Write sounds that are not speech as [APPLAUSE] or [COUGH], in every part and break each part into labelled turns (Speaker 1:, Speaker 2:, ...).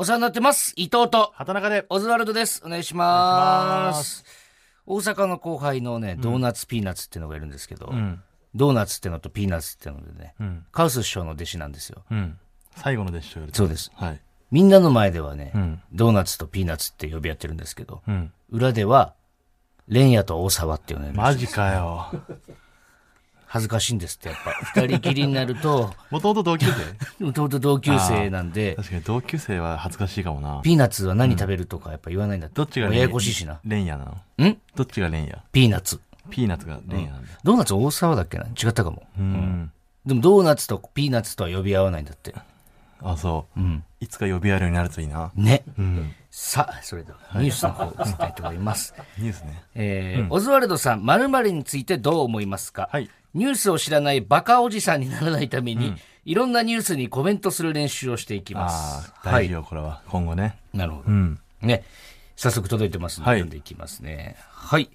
Speaker 1: お世話になってます。伊藤と、
Speaker 2: 畑中で。
Speaker 1: オズワルドです。お願いしま。
Speaker 2: す
Speaker 1: 大阪の後輩のね、ドーナツピーナッツっていうのがいるんですけど、
Speaker 2: うん。
Speaker 1: ドーナツってのとピーナッツってのでね、
Speaker 2: うん。
Speaker 1: カウス師匠の弟子なんですよ。
Speaker 2: うん。最後の弟子と言われて
Speaker 1: そうです。
Speaker 2: はい。
Speaker 1: みんなの前ではね、
Speaker 2: うん。
Speaker 1: ドーナツとピーナッツって呼び合ってるんですけど、
Speaker 2: うん。
Speaker 1: 裏では、レンヤと大沢っていうの
Speaker 2: マジかよ。
Speaker 1: 恥ずかしいんですって、やっぱ。二人きりになると、[LAUGHS]
Speaker 2: もともと同級生？[LAUGHS]
Speaker 1: もともと同級生なんで、
Speaker 2: 確かに同級生は恥ずかしいかもな。
Speaker 1: ピーナッツは何食べるとかやっぱ言わないんだって。
Speaker 2: どっちが
Speaker 1: ややこしいしな。
Speaker 2: レンヤなの？
Speaker 1: ん？
Speaker 2: どっちがレンヤ？
Speaker 1: ピーナッツ。
Speaker 2: ピーナッツがレンヤなんだ。
Speaker 1: ドーナツ大沢だっけな？違ったかも。
Speaker 2: うん。
Speaker 1: でもドーナツとピーナッツとは呼び合わないんだって。
Speaker 2: あ、そう。
Speaker 1: うん。
Speaker 2: いつか呼び合えるようになるといいな。
Speaker 1: ね。
Speaker 2: うん。
Speaker 1: さあ、それではニュースの方行きたいと思います。[LAUGHS]
Speaker 2: ニュースね。
Speaker 1: えーオズワルドさん、〇〇についてどう思いますか、
Speaker 2: はい。
Speaker 1: ニュースを知らないバカおじさんにならないために、いろんなニュースにコメントする練習をしていきま
Speaker 2: あ
Speaker 1: す。
Speaker 2: あ、大事よ、これは。今後ね。
Speaker 1: なるほど
Speaker 2: う。ん。
Speaker 1: ね。早速届いてますので、
Speaker 2: はい
Speaker 1: 読んでいきますね。はい。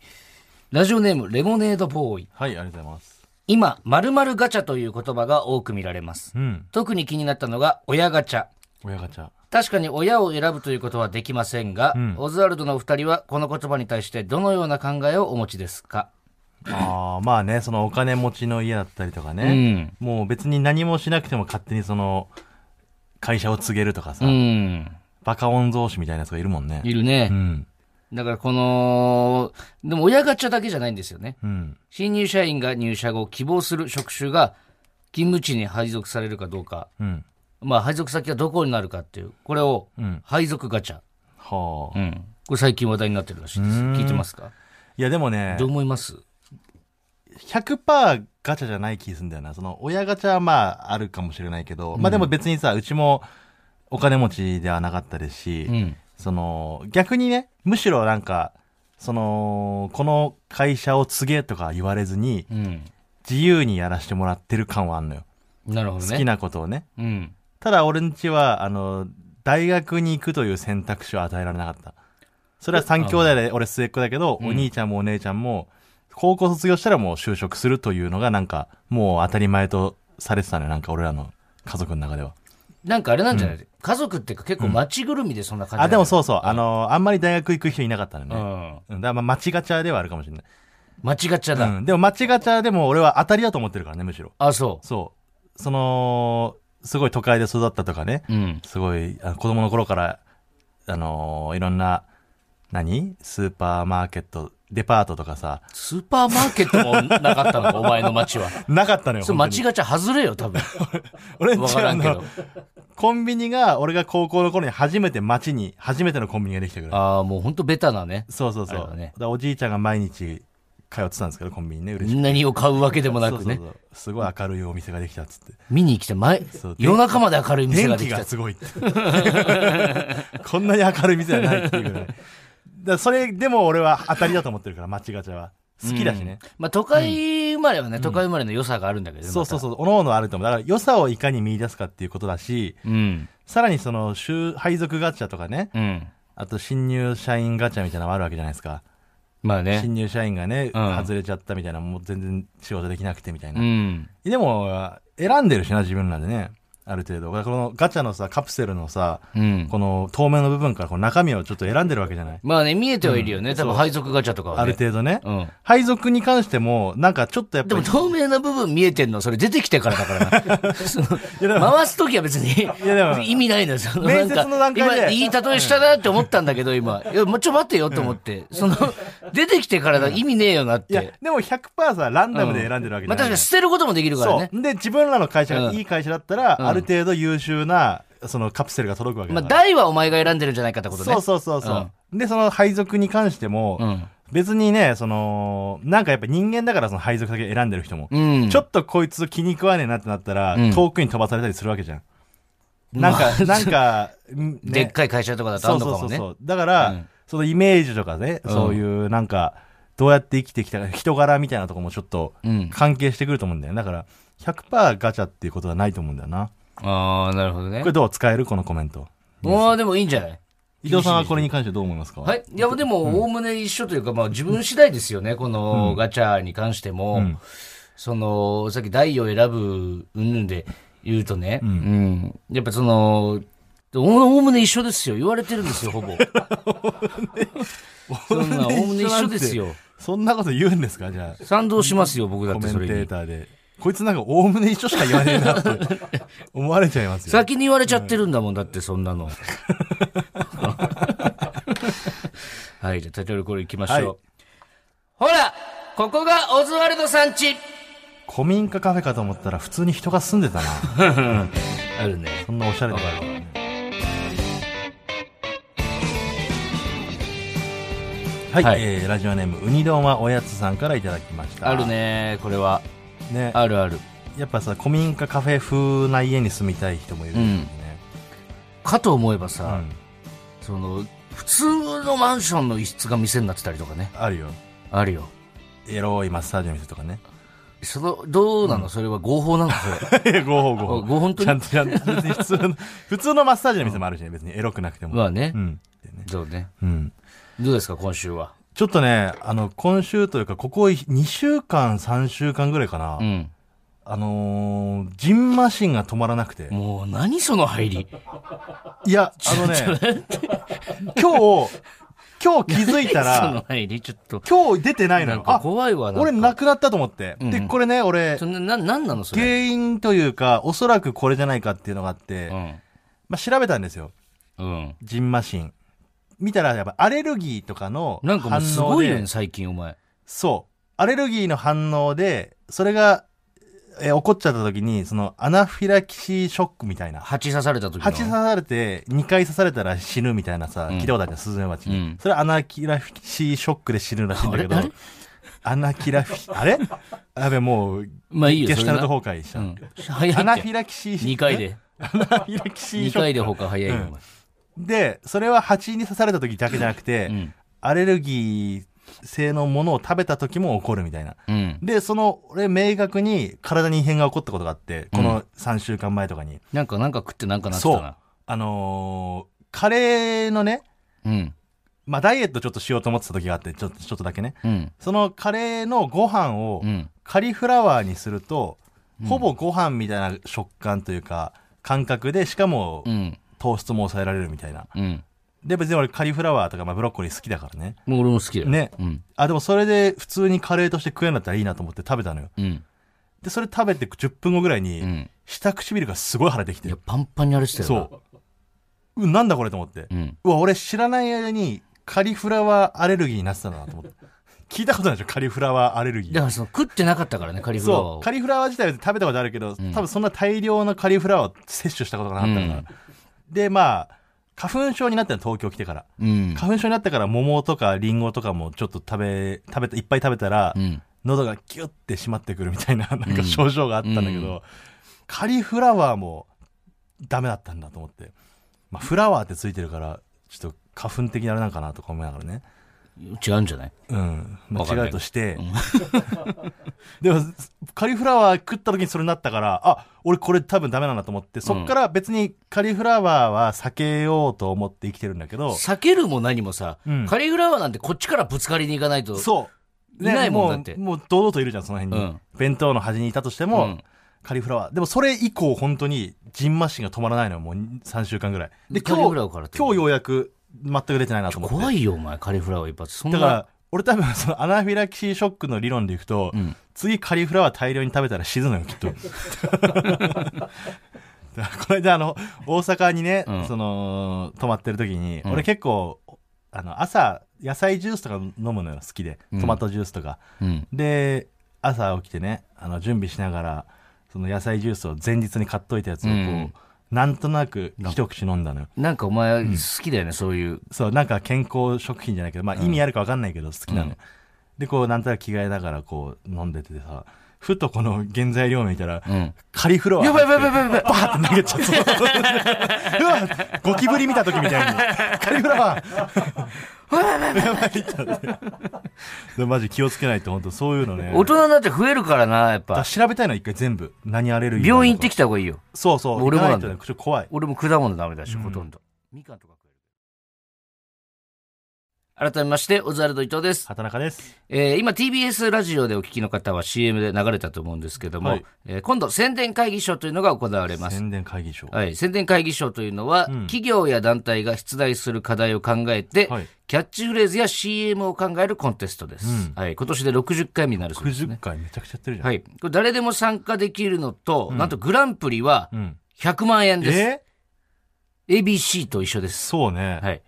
Speaker 1: ラジオネーム、レモネードボーイ。
Speaker 2: はい、ありがとうございます。
Speaker 1: 今、〇〇ガチャという言葉が多く見られます。
Speaker 2: うん。
Speaker 1: 特に気になったのが、親ガチャ。
Speaker 2: 親ガチャ。
Speaker 1: 確かに親を選ぶということはできませんが、オズワルドのお二人はこの言葉に対してどのような考えをお持ちですか？
Speaker 2: ああ、まあね、そのお金持ちの家だったりとか
Speaker 1: う
Speaker 2: ね。
Speaker 1: ん。
Speaker 2: もう別に何もしなくても勝手にその、会社を告げるとかさ、
Speaker 1: うん。
Speaker 2: バカ御曹司みたいなやつがいるもんね。
Speaker 1: いるね
Speaker 2: う。ん。
Speaker 1: だからこの、でも親ガチャだけじゃないんですよね。
Speaker 2: うん。
Speaker 1: 新入社員が入社後希望する職種が勤務地に配属されるかどうか、
Speaker 2: うん。
Speaker 1: まあ配属先がどこになるかっていう、これを
Speaker 2: うん。
Speaker 1: 配属ガチャ。
Speaker 2: はあ。
Speaker 1: うん。これ最近話題になってるらしいです。
Speaker 2: うん
Speaker 1: 聞いてますか？
Speaker 2: いやでもね
Speaker 1: どう、思います
Speaker 2: ？100%ガチャじゃない気するんだよな。その、親ガチャはまあ、あるかもしれないけど、まあでも別にさ、うちもお金持ちではなかったですし、
Speaker 1: うん。
Speaker 2: その、逆にね、むしろなんか、その、この会社を告げとか言われずに、
Speaker 1: うん。
Speaker 2: 自由にやらせてもらってる感はあんのよ。
Speaker 1: なるほどね。
Speaker 2: 好きなことをね。
Speaker 1: うん。
Speaker 2: ただ俺んちは、あの、大学に行くという選択肢を与えられなかった。それは三兄弟で俺末っ子だけど、
Speaker 1: うん
Speaker 2: お兄ちゃんもお姉ちゃんも、高校卒業したらもう就職するというのがなんか、もう当たり前とされてたのよ。なんか俺らの家族の中では。
Speaker 1: なんかあれなんじゃない、家族っていうか結構街ぐるみでそんな感じ
Speaker 2: あ、でも
Speaker 1: う。
Speaker 2: そうそう。あの、あんまり大学行く人いなかったの
Speaker 1: う
Speaker 2: ね。
Speaker 1: ん。
Speaker 2: うん。だからまあ、町ガチャではあるかもしれない。
Speaker 1: 街ガチャだ。
Speaker 2: うん。でも町ガチャでも俺は当たりだと思ってるからね、むしろ。
Speaker 1: あ、そ
Speaker 2: そう。その、すごい都会で育ったとかね。
Speaker 1: う。うん。
Speaker 2: すごい、子供の頃から、あのーいろんな、何？スーパーマーケット、デパートとかさ、
Speaker 1: スーパーマーケットもなかったのか、[LAUGHS] お前の街は。
Speaker 2: なかったのよ。
Speaker 1: それ
Speaker 2: 本当に
Speaker 1: 街ガチャ外れよ、多分。[LAUGHS]
Speaker 2: 俺ん
Speaker 1: けど。
Speaker 2: コンビニが、俺が高校の頃に初めて街に、初めてのコンビニができたぐらい。
Speaker 1: ああ、もうほんとベタなね。
Speaker 2: そうそうそう。
Speaker 1: ね
Speaker 2: おじいちゃんが毎日通ってたんですけど、コンビニね、嬉しくて。
Speaker 1: 何を買うわけでもなくね。
Speaker 2: すごい明るいお店ができたっつって。
Speaker 1: 見に来て、前夜中まで明るい店ができた
Speaker 2: 電気が。すごいって。[LAUGHS] こんなに明るい店はないっていうぐらい。だそれでも俺は当たりだと思ってるから、街ガチャは。好きだしね。
Speaker 1: まあ都会生まれはね、都会生まれの良さがあるんだけどね。
Speaker 2: そうそうそう、おのおのあると思う。だから良さをいかに見出すかっていうことだし、
Speaker 1: う。うん。
Speaker 2: さらにその、週配属ガチャとかね、
Speaker 1: うん。
Speaker 2: あと新入社員ガチャみたいなのもあるわけじゃないですか。
Speaker 1: まあね。
Speaker 2: 新入社員がね、
Speaker 1: うん
Speaker 2: 外れちゃったみたいな、もう全然仕事できなくてみたいうな。
Speaker 1: ん。
Speaker 2: でも、選んでるしな、自分らでね。ある程度。このガチャのさ、カプセルのさ、
Speaker 1: うん。
Speaker 2: この透明の部分からこの中身をちょっと選んでるわけじゃない？
Speaker 1: まあね、見えてはいるよね。
Speaker 2: うん
Speaker 1: 多分配属ガチャとかはね。
Speaker 2: ある程度ね。
Speaker 1: うん。
Speaker 2: 配属に関しても、なんかちょっとやっ
Speaker 1: でも
Speaker 2: ぱり。
Speaker 1: 透明な部分見えてんの、それ出てきてからだからな。[LAUGHS] 回すときは別に
Speaker 2: やでも
Speaker 1: 意味ないのよ。その
Speaker 2: 面接の段階で
Speaker 1: なんか今、いい例えしたなって思ったんだけど、今。いや、もうちょ、待ってよと思って。その、出てきてからだ、意味ねえよなっ
Speaker 2: いや
Speaker 1: て。、
Speaker 2: でも100%さ、ランダムで選んでるわけじ
Speaker 1: まあ確
Speaker 2: ゃないじゃん。
Speaker 1: かに捨てることもできるからね。
Speaker 2: で、自分らの会社
Speaker 1: うん
Speaker 2: がいい会社だったら、
Speaker 1: うん
Speaker 2: ある程度優秀な、そのカプセルが届くわけ
Speaker 1: まあ、
Speaker 2: だから。
Speaker 1: 大はお前が選んでるんじゃないかってことね。
Speaker 2: そうそうそうそう、で、その配属に関しても、
Speaker 1: うん。
Speaker 2: 別にね、その、なんかやっぱ人間だからその配属先選んでる人も。
Speaker 1: うん。
Speaker 2: ちょっとこいつ気に食わねえなってなったら、
Speaker 1: うん
Speaker 2: 遠くに飛ばされたりするわけじゃん。なんか、なんか、ん [LAUGHS] ね
Speaker 1: でっかい会社とかだとあ
Speaker 2: そう。そうそうそう。だから、
Speaker 1: うん
Speaker 2: そのイメージとかね、
Speaker 1: うん
Speaker 2: そういうなんか、どうやって生きてきたか、人柄みたいなとこもちょっと
Speaker 1: うん。
Speaker 2: 関係してくると思うんだよね。だから、100%ガチャっていうことはないと思うんだよな。
Speaker 1: ああ、なるほどね
Speaker 2: これ。どう使える？このコメント。
Speaker 1: もうでもいいんじゃない？
Speaker 2: 伊藤さんはこれに関してどう思いますか？
Speaker 1: はい。いや、でも、おおむね一緒というか、まあ、自分次第ですよね。このガチャに関しても。
Speaker 2: うん
Speaker 1: その、さっき台を選ぶ、うんぬんで言うとね。
Speaker 2: うん
Speaker 1: うんやっぱその、でおおむね一緒ですよ。言われてるんですよ、ほぼ。[LAUGHS] そんな、おおむね一緒ですよ。
Speaker 2: そんなこと言うんですか？じゃあ。
Speaker 1: 賛同しますよ、僕だっ
Speaker 2: コメンテ。ーターで。こいつなんかおおむね一緒しか言わねえなって思われちゃいますよ。
Speaker 1: 先に言われちゃってるんだもん、だってそんなの。はい、じゃあタイトルコール行きましょう。
Speaker 2: はい
Speaker 1: ほらここがオズワルドさんち
Speaker 2: 古民家カフェかと思ったら普通に人が住んでたな。[LAUGHS]
Speaker 1: あるね。
Speaker 2: そんなおしゃれな。はい、
Speaker 1: はい
Speaker 2: えーラジオネーム、ウニ丼はおやつさんからいただきました。
Speaker 1: ある。ね、これは。
Speaker 2: ね。
Speaker 1: あるある。
Speaker 2: やっぱさ、古民家カフェ風な家に住みたい人もいるよね。
Speaker 1: かと思えば
Speaker 2: う
Speaker 1: さ、
Speaker 2: ん。
Speaker 1: その、普通のマンションの一室が店になってたりとかね。
Speaker 2: あるよ。
Speaker 1: あるよ。
Speaker 2: エロいマッサージの店とかね。
Speaker 1: その、どうなの、それは合法なの？それ。[LAUGHS]
Speaker 2: 合法合
Speaker 1: あ
Speaker 2: 法。
Speaker 1: 合法
Speaker 2: ちゃんとちゃんと、別に普通の、[LAUGHS] 普通のマッサージの店もあるしね、別にエロくなくても。
Speaker 1: まあね
Speaker 2: う。ん。
Speaker 1: そうね。
Speaker 2: うん。
Speaker 1: どうですか、今週は？
Speaker 2: ちょっとね、あの、今週というか、ここ2週間、3週間ぐらいかな。
Speaker 1: うん。
Speaker 2: あのー、ジンマシンが止まらなくて。
Speaker 1: もう、何その入り。
Speaker 2: いや、あのね、今日、今日気づいたら、
Speaker 1: 入り、ちょっと。
Speaker 2: 今日出てないのよ。
Speaker 1: なんか
Speaker 2: あ、
Speaker 1: 怖いわ、な
Speaker 2: 俺なくなったと思って。
Speaker 1: うんうん
Speaker 2: で、これね、俺
Speaker 1: そ、な、なんなのそれ？
Speaker 2: 原因というか、おそらくこれじゃないかっていうのがあって、
Speaker 1: うん。
Speaker 2: まあ、調べたんですよ。
Speaker 1: うん。
Speaker 2: ジンマシン。見たら、やっぱアレルギーとかの
Speaker 1: なんかも
Speaker 2: 反
Speaker 1: うすご
Speaker 2: 応で
Speaker 1: いよね、、最近お前。
Speaker 2: そう。アレルギーの反応で、それが、えー起こっちゃった時に、そのアナフィラキシーショックみたいな。
Speaker 1: 蜂刺された時の。
Speaker 2: 蜂刺されて、2回刺されたら死ぬみたいなさ、
Speaker 1: うん
Speaker 2: 聞いたことあるじゃん、スズメバチに。
Speaker 1: うん
Speaker 2: それアナキラフィシーショックで死ぬらしいんだけどアナキラフィ、あれ？やべ、もう、
Speaker 1: まあいいよ、
Speaker 2: ゲシュタルト
Speaker 1: そ
Speaker 2: 崩壊した。
Speaker 1: うん。
Speaker 2: アナフィラキシー
Speaker 1: 2回。で。
Speaker 2: アナフィラキシー
Speaker 1: 2
Speaker 2: ショック。
Speaker 1: 回で他早いよ、お前。
Speaker 2: で、それは蜂に刺された時だけじゃなくて、
Speaker 1: うん。
Speaker 2: アレルギー性のものを食べた時も起こるみたいな。
Speaker 1: うん。
Speaker 2: で、その、俺、明確に体に異変が起こったことがあって、この3週間前とかに。
Speaker 1: なんか、なんか食ってなんかなって
Speaker 2: そう。あのーカレーのね、
Speaker 1: うん。
Speaker 2: まあ、ダイエットちょっとしようと思ってた時があって、ちょっと、ちょっとだけね。
Speaker 1: うん。
Speaker 2: そのカレーのご飯を
Speaker 1: うん。
Speaker 2: カリフラワーにすると、ほぼご飯みたいな食感というか、感覚で、しかも
Speaker 1: うん。
Speaker 2: 糖質も抑えられるみたいな。
Speaker 1: うん。
Speaker 2: で、別に俺カリフラワーとか、まあ、ブロッコリー好きだからね。
Speaker 1: もう俺も好きだよ。
Speaker 2: ね
Speaker 1: うん。
Speaker 2: あ、でもそれで普通にカレーとして食えんだったらいいなと思って食べたのよ。
Speaker 1: うん。
Speaker 2: で、それ食べて10分後ぐらいに、
Speaker 1: うん。
Speaker 2: 下唇がすごい腫れてきて
Speaker 1: いや、。パンパンにあれしてた。
Speaker 2: そう。うん、なんだこれと思って。
Speaker 1: うん。
Speaker 2: うわ、俺知らない間にカリフラワーアレルギーになってたんだなと思って。聞いたことないでしょ？カリフラワーアレルギー。
Speaker 1: だからその食ってなかったからね、カリフラワーを。
Speaker 2: そう。カリフラワー自体は食べたことあるけど、
Speaker 1: ん
Speaker 2: 多分そんな大量のカリフラワーを摂取したことがなかったから。
Speaker 1: うん
Speaker 2: で、まあ、花粉症になったの東京来てから。
Speaker 1: うん。
Speaker 2: 花粉症になったから桃とかリンゴとかもちょっと食べ、食べた、いっぱい食べたら、
Speaker 1: うん。
Speaker 2: 喉がキュッて締まってくるみたいな、なんか症状があったんだけど、
Speaker 1: うん
Speaker 2: カリフラワーもダメだったんだと思って。まあ、フラワーってついてるから、ちょっと花粉的なあれなんかなとか思いながらね。
Speaker 1: 違うんじゃない？
Speaker 2: うん。違うとして。[LAUGHS] でも、カリフラワー食った時にそれになったから、あ、俺これ多分ダメなんだと思って、そっから別にカリフラワーは避けようと思って生きてるんだけど、
Speaker 1: 避けるも何もさ、
Speaker 2: うん
Speaker 1: カリフラワーなんてこっちからぶつかりに行かないと。
Speaker 2: そう。
Speaker 1: いないもん
Speaker 2: う
Speaker 1: だって
Speaker 2: もう堂々といるじゃん、その辺に。
Speaker 1: うん
Speaker 2: 弁当の端にいたとしても、
Speaker 1: うん
Speaker 2: カリフラワー。でもそれ以降本当にジンマシンが止まらないのよ、もう3週間ぐらい。で、今日、今日ようやく全く出てないなと思って。
Speaker 1: 怖いよ、お前、カリフラワー一発。そんな。
Speaker 2: だから、俺多分そのアナフィラキシーショックの理論でいくと、
Speaker 1: うん。
Speaker 2: 次カリフラワー大量に食べたら死ぬのよ、きっと。[LAUGHS] だからこれであの、大阪にね、
Speaker 1: うん
Speaker 2: その、泊まってる時に、
Speaker 1: うん
Speaker 2: 俺結構、あの、朝、野菜ジュースとか飲むのよ、好きで。
Speaker 1: うん
Speaker 2: トマトジュースとか。
Speaker 1: うん。
Speaker 2: で、朝起きてね、あの、準備しながら、その野菜ジュースを前日に買っといたやつをこう、
Speaker 1: うん
Speaker 2: なんとなく一口飲んだのよ。
Speaker 1: なんかお前、好きだよね、そういう。
Speaker 2: そう、なんか健康食品じゃないけど、まあ意味あるか分かんないけど好きなので、こう、なんとなく着替えながらこう、飲んでてさ、ふとこの原材料見たら、
Speaker 1: うん。
Speaker 2: カリフラワー。
Speaker 1: やばいやばいやばいやばい。
Speaker 2: バーって投げちゃった。うわゴキブリ見た時みたいに。カリフラワー [LAUGHS] でマジ気をつけないと本当そういうのね。
Speaker 1: 大人になって増えるからな、やっぱ
Speaker 2: だ。調べたいのは一回全部。何アレルギー
Speaker 1: 病院行って
Speaker 2: き
Speaker 1: きた方がいいよ。
Speaker 2: そうそう。
Speaker 1: 俺もなんだ
Speaker 2: 行かないとねちょっと怖い。
Speaker 1: 俺も果物ダメだし、
Speaker 2: うん
Speaker 1: ほとんど。みかんとか。改めまして、オズワルド伊藤です。
Speaker 2: 畑中です。
Speaker 1: えー今 TBS ラジオでお聞きの方は CM で流れたと思うんですけども、
Speaker 2: はい
Speaker 1: えー今度宣伝会議賞というのが行われます。
Speaker 2: 宣伝会議所。
Speaker 1: はい、宣伝会議賞というのは、企業や団体が出題する課題を考えて、
Speaker 2: はい
Speaker 1: キャッチフレーズや CM を考えるコンテストです。はい、今年で60回目になるそうですね
Speaker 2: 60。回めちゃくちゃやってるじゃん。
Speaker 1: はい、これ誰でも参加できるのと、なんとグランプリは
Speaker 2: うん。
Speaker 1: 100万円です。
Speaker 2: え
Speaker 1: ABC と一緒です。
Speaker 2: そうね。
Speaker 1: はい。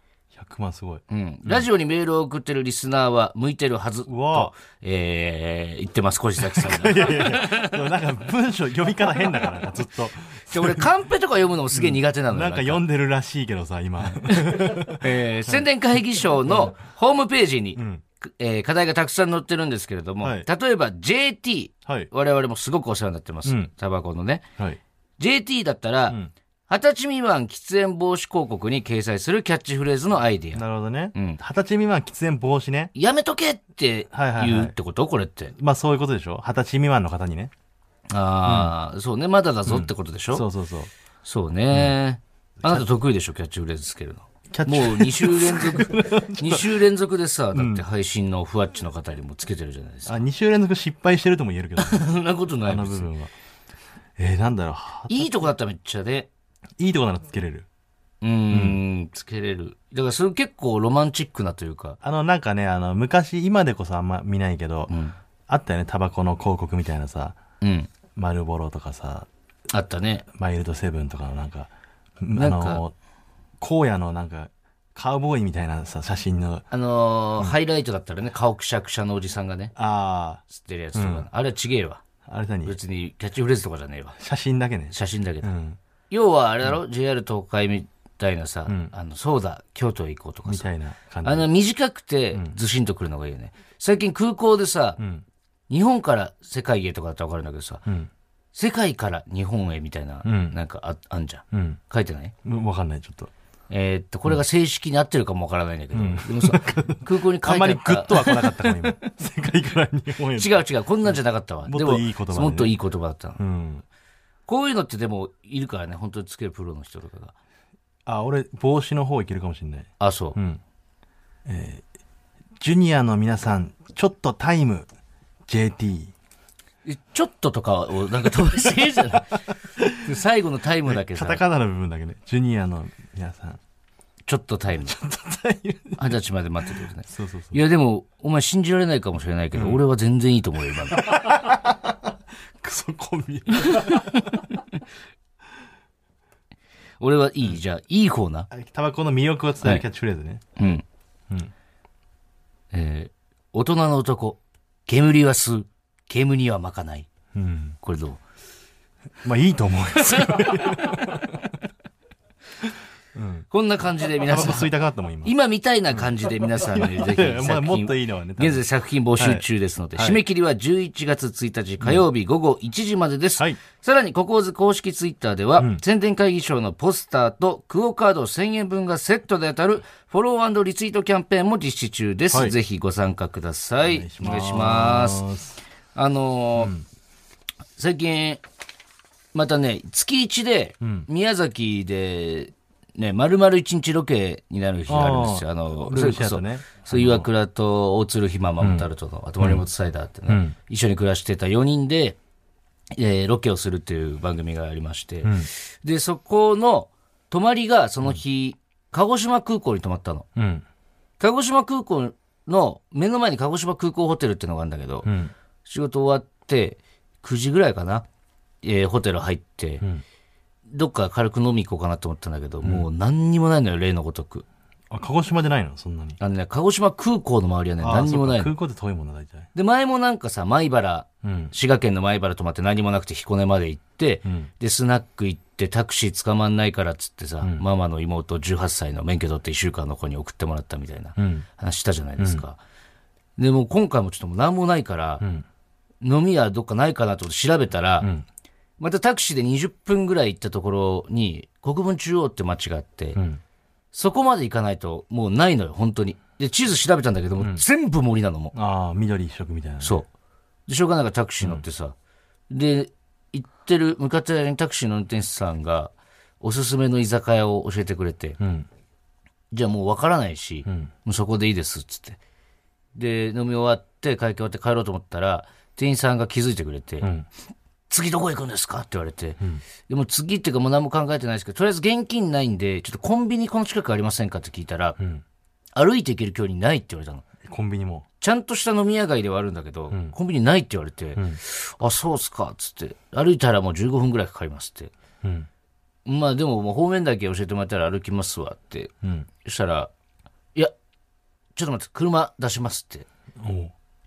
Speaker 2: 100万すごい。
Speaker 1: うん、ラジオにメールを送ってるリスナーは向いてるはずと、えー、言ってます、小路崎さんが。[LAUGHS]
Speaker 2: いやいやなんか文章読み方変だから、[LAUGHS] ずっと。
Speaker 1: で俺、カンペとか読むのもすげえ苦手なのよ。
Speaker 2: なんか読んでるらしいけどさ、今。[LAUGHS]
Speaker 1: えー宣伝会議賞のホームページに、
Speaker 2: ん
Speaker 1: えー課題がたくさん載ってるんですけれども、
Speaker 2: はい
Speaker 1: 例えば JT、
Speaker 2: はい。
Speaker 1: 我々もすごくお世話になってます
Speaker 2: うん。
Speaker 1: タバコのね。
Speaker 2: はい。
Speaker 1: JT だったら、
Speaker 2: ん
Speaker 1: 二十歳未満喫煙防止広告に掲載するキャッチフレーズのアイディア。
Speaker 2: なるほどね。
Speaker 1: ん
Speaker 2: 二十歳未満喫煙防止ね。
Speaker 1: やめとけって
Speaker 2: はいはいはい
Speaker 1: 言うってことこれって。
Speaker 2: まあそういうことでしょ？二十歳未満の方にね。
Speaker 1: ああ、そうね。まだだぞってことでしょ、
Speaker 2: そうそうそう。
Speaker 1: そうね、あなた得意でしょ？キャッチフレーズつけるの。
Speaker 2: キャッチ
Speaker 1: もう2週連続、[LAUGHS] 2週連続でさ、だって配信のふわっちの方にもつけてるじゃないですか。
Speaker 2: あ、2週連続失敗してるとも言えるけど、[LAUGHS]
Speaker 1: そんなことな
Speaker 2: あ
Speaker 1: いです
Speaker 2: の部分は。えー、なんだろうは。
Speaker 1: いいとこだったらめっちゃで、
Speaker 2: いいとこならつけれる。
Speaker 1: うーん、つけれる。だからそれ結構ロマンチックなというか、
Speaker 2: あの、なんかね、あの、昔、今でこそあんま見ないけど、
Speaker 1: ん
Speaker 2: あったよね、タバコの広告みたいなさ、
Speaker 1: うん、
Speaker 2: マルボロとかさ、
Speaker 1: あったね。
Speaker 2: マイルドセブンとかのなんか、
Speaker 1: なんか
Speaker 2: あの、荒野のなんか、カウボーイみたいなさ、写真の、
Speaker 1: あのーハイライトだったらね、顔くしゃくしゃのおじさんがね、
Speaker 2: あ
Speaker 1: 吸ってるやつとか、あれはちげえわ。
Speaker 2: あ、あれ何？
Speaker 1: 別にキャッチフレーズとかじゃねえわ。
Speaker 2: 写真だけね。
Speaker 1: 写真だけど。
Speaker 2: うん。
Speaker 1: 要はあれだろ、JR 東海みたいなさ、あの、そうだ、京都へ行こうとかさ。
Speaker 2: みたいな感じ。
Speaker 1: あの、短くて、ずしんとくるのがいいよね。最近空港でさ、
Speaker 2: ん
Speaker 1: 日本から世界へとかだったらわかるんだけどさ、
Speaker 2: うん。
Speaker 1: 世界から日本へみたいな、
Speaker 2: ん
Speaker 1: なんかああんじゃん。
Speaker 2: うん。
Speaker 1: 書いてない？
Speaker 2: うんわかんない、ちょっと。
Speaker 1: えーっと、これが正式に合ってるかもわからないんだけど、でもさ、[LAUGHS] 空港に書いてあ
Speaker 2: んまりグッとは来なかったかも、今。[LAUGHS] 世界から日本へ。
Speaker 1: 違う違う、こんなんじゃなかったわ。[LAUGHS]
Speaker 2: もっ
Speaker 1: で
Speaker 2: といい言葉だね
Speaker 1: もっといい言葉だったの。
Speaker 2: うん。
Speaker 1: こういうのってでも、いるからね、本当につけるプロの人とかが。
Speaker 2: あ、俺、帽子の方いけるかもしれない。
Speaker 1: あ、そう。
Speaker 2: うん。えージュニアの皆さん、ちょっとタイム、JT。
Speaker 1: えちょっととかをなんか飛ばしていいじゃない？で [LAUGHS] 最後のタイムだけさ
Speaker 2: カタ、カナの部分だけね。ジュニアの皆さん。
Speaker 1: ちょっとタイム。
Speaker 2: タイム。
Speaker 1: 二十歳まで待っててくれね。
Speaker 2: そうそうそう。
Speaker 1: いや、でも、お前信じられないかもしれないけど、俺は全然いいと思うよ、今の。[LAUGHS]
Speaker 2: クソコンビ。
Speaker 1: 俺はいい、じゃあ、いい方な？
Speaker 2: タバコの魅力を伝えるキャッチフレーズね。
Speaker 1: うん。えー大人の男、煙は吸う、煙には巻かない。
Speaker 2: うん。
Speaker 1: これどう？
Speaker 2: まあいいと思うよ。[LAUGHS]
Speaker 1: こんな感じで皆さん、
Speaker 2: 吸いたかったもん、今。
Speaker 1: 今みたいな感じで皆さんにぜひ [LAUGHS]
Speaker 2: もっと
Speaker 1: 品、
Speaker 2: いいのはね。
Speaker 1: 現在作品募集中ですので、
Speaker 2: はい
Speaker 1: 締め切りは11月1日火曜日午後1時までです。
Speaker 2: はい
Speaker 1: さらに、ココーズ公式ツイッターでは、宣伝会議賞のポスターとクオカード1000円分がセットで当たるフォローリツイートキャンペーンも実施中です。
Speaker 2: はい
Speaker 1: ぜひご参加ください。お願いし
Speaker 2: お
Speaker 1: ます。あのー最近、またね、月1で、宮崎で、ね、丸々1日ロケになる日があるんですよ。あの、それこそ、
Speaker 2: ね。
Speaker 1: そう、岩倉と大鶴ひま、マモタルトの、あと森本サイダーってね、一緒に暮らしてた4人で、えーロケをするっていう番組がありまして、で、そこの、泊まりがその日、鹿児島空港に泊まったの。
Speaker 2: うん。
Speaker 1: 鹿児島空港の目の前に鹿児島空港ホテルっていうのがあるんだけど、
Speaker 2: うん。
Speaker 1: 仕事終わって、9時ぐらいかな、えーホテル入って、どっか軽く飲み行こうかなと思ったんだけど、もう何にもないのよ、例のごとく。
Speaker 2: あ、鹿児島でないの？そんなに。
Speaker 1: あのね、鹿児島空港の周りはね、
Speaker 2: あ
Speaker 1: 何にもないの。
Speaker 2: そうか空港って遠いもんな、大体。
Speaker 1: で、前もなんかさ、米原、
Speaker 2: うん。
Speaker 1: 滋賀県の米原泊まって何もなくて彦根まで行って、
Speaker 2: ん
Speaker 1: で、スナック行ってタクシー捕まんないからっつってさ、ママの妹18歳の免許取って1週間の子に送ってもらったみたいな
Speaker 2: うん。
Speaker 1: 話したじゃないですか。でも今回もちょっともう何もないから、
Speaker 2: ん
Speaker 1: 飲み屋どっかないかなと思って調べたら、
Speaker 2: ん
Speaker 1: またタクシーで20分ぐらい行ったところに、国分中央って街があって、
Speaker 2: ん
Speaker 1: そこまで行かないともうないのよ、本当に。で、地図調べたんだけども、全部森なのもう。
Speaker 2: ああ、緑一色みたいな。
Speaker 1: そう。で、しょうがないからタクシー乗ってさ、で、行ってる、向かってるタクシーの運転手さんが、おすすめの居酒屋を教えてくれて、
Speaker 2: うん。
Speaker 1: じゃあもうわからないし、
Speaker 2: うん。
Speaker 1: もうそこでいいです、つって。で、飲み終わって、会計終わって帰ろうと思ったら、店員さんが気づいてくれて、
Speaker 2: うん。
Speaker 1: 次どこ行くんですか？って言われて、
Speaker 2: ん
Speaker 1: でも次っていうかもう何も考えてないですけど、とりあえず現金ないんで、ちょっとコンビニこの近くありませんかって聞いたら、
Speaker 2: うん。
Speaker 1: 歩いて行ける距離ないって言われたの。
Speaker 2: コンビニも。
Speaker 1: ちゃんとした飲み屋街ではあるんだけど、
Speaker 2: ん
Speaker 1: コンビニないって言われて、
Speaker 2: ん
Speaker 1: あ、そうっすか、つって。歩いたらもう15分ぐらいかかりますって。
Speaker 2: うん。
Speaker 1: まあでももう方面だけ教えてもらったら歩きますわって。
Speaker 2: うん。
Speaker 1: そしたら、いや、ちょっと待って、車出しますって。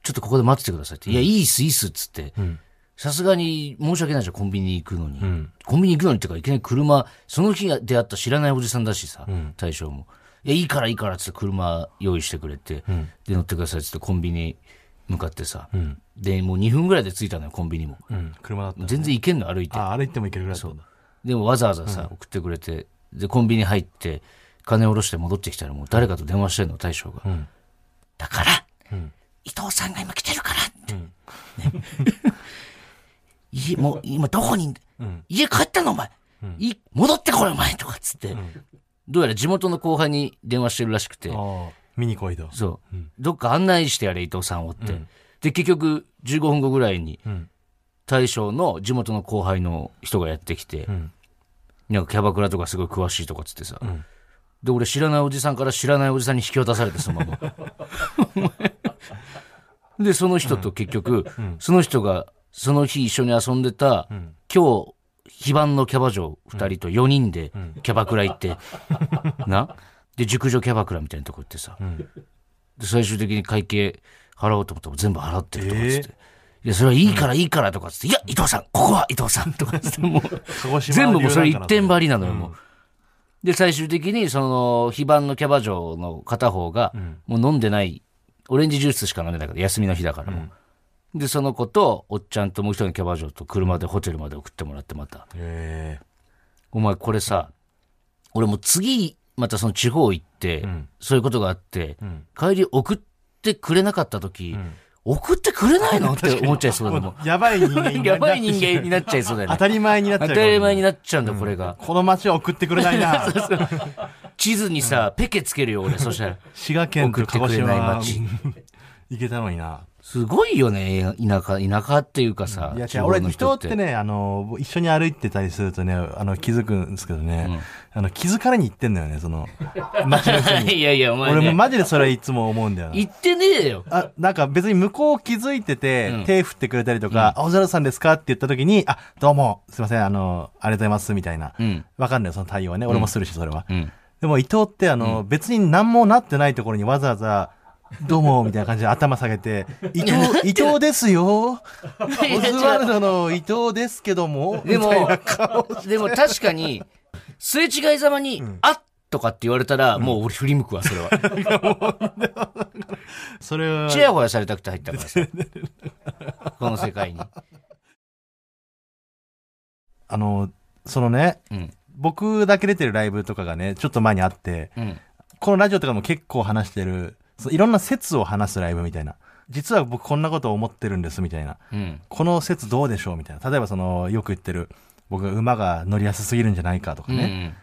Speaker 1: ちょっとここで待っててくださいって。いや、いいっす、いいっす、っつって。
Speaker 2: うん。
Speaker 1: さすがに申し訳ないじゃん、コンビニ行くのに。
Speaker 2: うん。
Speaker 1: コンビニ行くのにってか、いきなり車、その日出会った知らないおじさんだしさ、
Speaker 2: ん
Speaker 1: 大将も。いや、いいからいいからっつって車用意してくれて、
Speaker 2: ん
Speaker 1: で、乗ってくださいっつってコンビニ向かってさ、
Speaker 2: うん。
Speaker 1: で、もう2分ぐらいで着いたのよ、コンビニも。
Speaker 2: うん。車だった。
Speaker 1: 全然行けんの、歩いて。
Speaker 2: あ、歩いても行けるぐらいだったんだ。
Speaker 1: でもわざわざさ、送ってくれて、で、コンビニ入って、金下ろして戻ってきたらもう誰かと電話してんの、大将が。
Speaker 2: うん。
Speaker 1: だから、
Speaker 2: うん。
Speaker 1: 伊藤さんが今来てるからって。
Speaker 2: うん
Speaker 1: 家、もう、今どこに
Speaker 2: うん。
Speaker 1: 家帰ったのお前、い戻ってこいお前とかっつって、
Speaker 2: ん。
Speaker 1: どうやら地元の後輩に電話してるらしくて、
Speaker 2: 見に来いと。
Speaker 1: そう、
Speaker 2: うん。
Speaker 1: どっか案内してやれ伊藤さんをって、
Speaker 2: うん。
Speaker 1: で結局15分後ぐらいに
Speaker 2: うん。
Speaker 1: 大将の地元の後輩の人がやってきて、
Speaker 2: うん。
Speaker 1: なんかキャバクラとかすごい詳しいとかっつってさ、
Speaker 2: ん。
Speaker 1: で俺知らないおじさんから知らないおじさんに引き渡されてそのままでその人と結局、
Speaker 2: ん。
Speaker 1: その人がその日一緒に遊んでた、
Speaker 2: ん。
Speaker 1: 今日非番のキャバ嬢2人と4人でキャバクラ行って、[LAUGHS] な。で熟女キャバクラみたいなとこ行ってさ、
Speaker 2: ん。
Speaker 1: で最終的に会計払おうと思ったら全部払ってるとかっつって、いやそれはいいからいいからとかっつって、いや伊藤さんここは伊藤さんとかっつってもう。[LAUGHS] 全部もうそれ一点張
Speaker 2: り。
Speaker 1: りなのよ、もう。で、最終的に、その、非番のキャバ嬢の片方が、もう飲んでない、オレンジジュースしか飲んでないから、休みの日だからもう。で、その子と、おっちゃんともう一人のキャバ嬢と車でホテルまで送ってもらって、また。
Speaker 2: へ
Speaker 1: お前、これさ、俺もう次、またその地方行って、
Speaker 2: ん
Speaker 1: そういうことがあって、
Speaker 2: ん
Speaker 1: 帰り送ってくれなかった時、送ってくれないの？って思っちゃいそうだもん。
Speaker 2: え。やばい人間に
Speaker 1: やばい人間になっちゃいそうだよね。
Speaker 2: 当たり前になっちゃう
Speaker 1: 当たり前になっちゃうんだ、これが。
Speaker 2: この街は送ってくれないな。[LAUGHS]
Speaker 1: 地図にさ、ペケつけるよ、俺、そしたら。
Speaker 2: 滋賀県と鹿児
Speaker 1: 送ってくれない
Speaker 2: 島
Speaker 1: 街
Speaker 2: 行けたのにな。
Speaker 1: すごいよね、田舎、田舎っていうかさ。
Speaker 2: いや、違う、俺、
Speaker 1: の
Speaker 2: 人ってね、あの、一緒に歩いてたりするとね、あの、気づくんですけどね、あの、気づかれに行ってんだよね、その、街の人に。[LAUGHS]
Speaker 1: いやいや、お前、
Speaker 2: 俺も
Speaker 1: ね、
Speaker 2: マジでそれいつも思うんだよな。
Speaker 1: 言ってねえよ。
Speaker 2: あ、なんか別に向こう気づいてて、
Speaker 1: うん
Speaker 2: 手振ってくれたりとか、青空さんですかって言った時に、あ、どうも、すいません、あの、ありがとうございます、みたいな。
Speaker 1: うん。
Speaker 2: わかんないよ、その対応はね。俺もするし、それは。
Speaker 1: うん。
Speaker 2: でも伊藤って、あの、別に何もなってないところにわざわざ、どうも、みたいな感じで頭下げて、伊藤、[LAUGHS] 伊藤ですよ。[LAUGHS] オズワルドの伊藤ですけども、
Speaker 1: でもでも確かに、すれ違いざまに、あっとかって言われたら、もう俺振り向くわ、それは。[LAUGHS]
Speaker 2: それは、
Speaker 1: チヤホヤされたくて入ったからさ。この世界に。
Speaker 2: あの、そのね、
Speaker 1: うん。
Speaker 2: 僕だけ出てるライブとかがね、ちょっと前にあって、
Speaker 1: うん。
Speaker 2: このラジオとかも結構話してる、そういろんな説を話すライブみたいな。実は僕こんなことを思ってるんですみたいな。
Speaker 1: うん。
Speaker 2: この説どうでしょうみたいな。例えばその、よく言ってる、僕が馬が乗りやすすぎるんじゃないかとか
Speaker 1: うん。
Speaker 2: ね。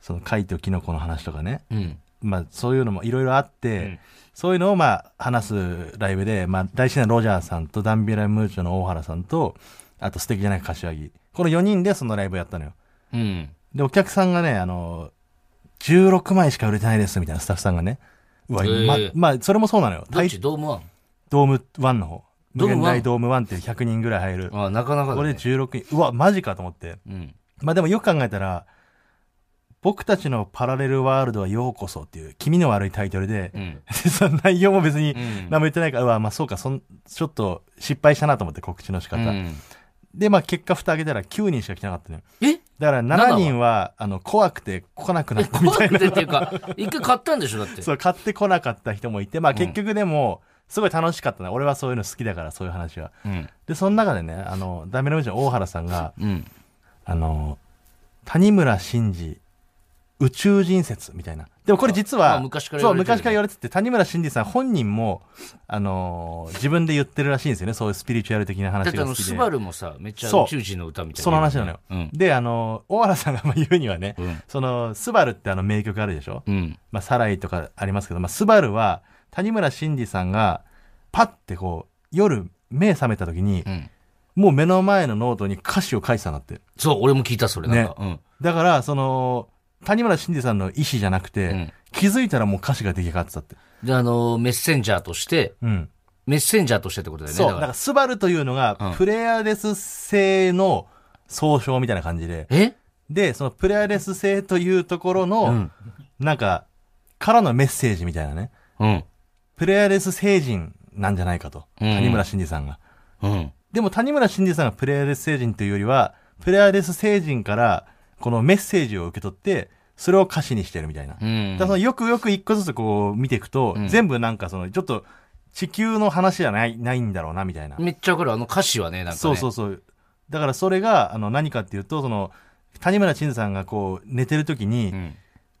Speaker 2: その貝とキノコの話とかね。
Speaker 1: うん。
Speaker 2: まあそういうのもいろいろあって、
Speaker 1: うん
Speaker 2: そういうのをまあ話すライブで、まあ大好きなロジャーさんとダンビラムーチョの大原さんと、あと素敵じゃない柏木。この4人でそのライブやったのよ。
Speaker 1: うん。
Speaker 2: で、お客さんがね、あの、16枚しか売れてないですみたいなスタッフさんがね。うわ、
Speaker 1: へー
Speaker 2: ま、まあ、それもそうなのよ。
Speaker 1: どっち？ドームワン？
Speaker 2: ドーム1の方。
Speaker 1: ドームワン？
Speaker 2: 無限大ドーム1っていう100人ぐらい入る。
Speaker 1: あなかなかだ、
Speaker 2: これ
Speaker 1: ね。
Speaker 2: で16人。うわ、マジかと思って。
Speaker 1: うん。
Speaker 2: まあでもよく考えたら、僕たちのパラレルワールドはようこそっていう気味の悪いタイトルで
Speaker 1: う、ん。[LAUGHS]
Speaker 2: その内容も別に
Speaker 1: うん
Speaker 2: 何も言ってないから、うわ、まあそうか、そん、ちょっと失敗したなと思って告知の仕方。
Speaker 1: うん
Speaker 2: で、まあ結果蓋開けたら9人しか来なかったのよ。
Speaker 1: え？
Speaker 2: だから7人は、あの、怖くて来なくなったみたいな。
Speaker 1: 怖くてっていうか、一回買ったんでしょだって。
Speaker 2: そう、買ってこなかった人もいて、まあ結局でも、すごい楽しかったな。俺はそういうの好きだから、そういう話は。
Speaker 1: うん。
Speaker 2: で、その中でね、あの、ダメなムージの大原さんが、
Speaker 1: うん。
Speaker 2: あの、谷村新司、宇宙人説みたいな。でもこれ実は、
Speaker 1: まあ昔から言
Speaker 2: そう、
Speaker 1: われてる
Speaker 2: 昔から言われてて、谷村新司さん本人も、あのー自分で言ってるらしいんですよね。そういうスピリチュアル的な
Speaker 1: だってあの、
Speaker 2: 話が好きで。
Speaker 1: スバルもさ、めっちゃ
Speaker 2: そう
Speaker 1: 宇宙人の歌みたいな。
Speaker 2: その話なのよ。
Speaker 1: うん。
Speaker 2: で、あのー大原さんがまあ言うにはね、
Speaker 1: うん。
Speaker 2: その、スバルってあの名曲あるでしょ？
Speaker 1: うん。
Speaker 2: まあ、サライとかありますけど、まあ、スバルは、谷村新司さんが、パッてこう、夜、目覚めた時に
Speaker 1: う、ん。
Speaker 2: もう目の前のノートに歌詞を書いてたんだって。
Speaker 1: そう、俺も聞いた、それ。なんか。うん。
Speaker 2: だから、その、谷村新司さんの意思じゃなくて、
Speaker 1: うん
Speaker 2: 気づいたらもう歌詞が出来上がってたって。
Speaker 1: で、あの、メッセンジャーとして、
Speaker 2: うん。
Speaker 1: メッセンジャーとしてってことだよね。
Speaker 2: そう。
Speaker 1: だか。
Speaker 2: だからら、スバルというのが、
Speaker 1: うん
Speaker 2: プレアデス星の総称みたいな感じで。
Speaker 1: え？
Speaker 2: で、そのプレアデス星というところの、
Speaker 1: うん。
Speaker 2: なんか、からのメッセージみたいなね。
Speaker 1: うん。
Speaker 2: プレアレス星人なんじゃないかと。
Speaker 1: うん
Speaker 2: 谷村新司さんが。
Speaker 1: うん。
Speaker 2: でも谷村新司さんがプレアレス星人というよりは、プレアレス星人からこのメッセージを受け取って、それを歌詞にしてるみたいな。だか
Speaker 1: うん。
Speaker 2: らそのよくよく一個ずつこう見ていくと、
Speaker 1: うん
Speaker 2: 全部なんかその、ちょっと地球の話じゃない、ないんだろうな、みたいな。
Speaker 1: めっちゃわかる。あの歌詞はね、なんかね。
Speaker 2: そうそうそう。だからそれが、あの、何かっていうと、その、谷村新司さんがこう、寝てる時に、
Speaker 1: うん。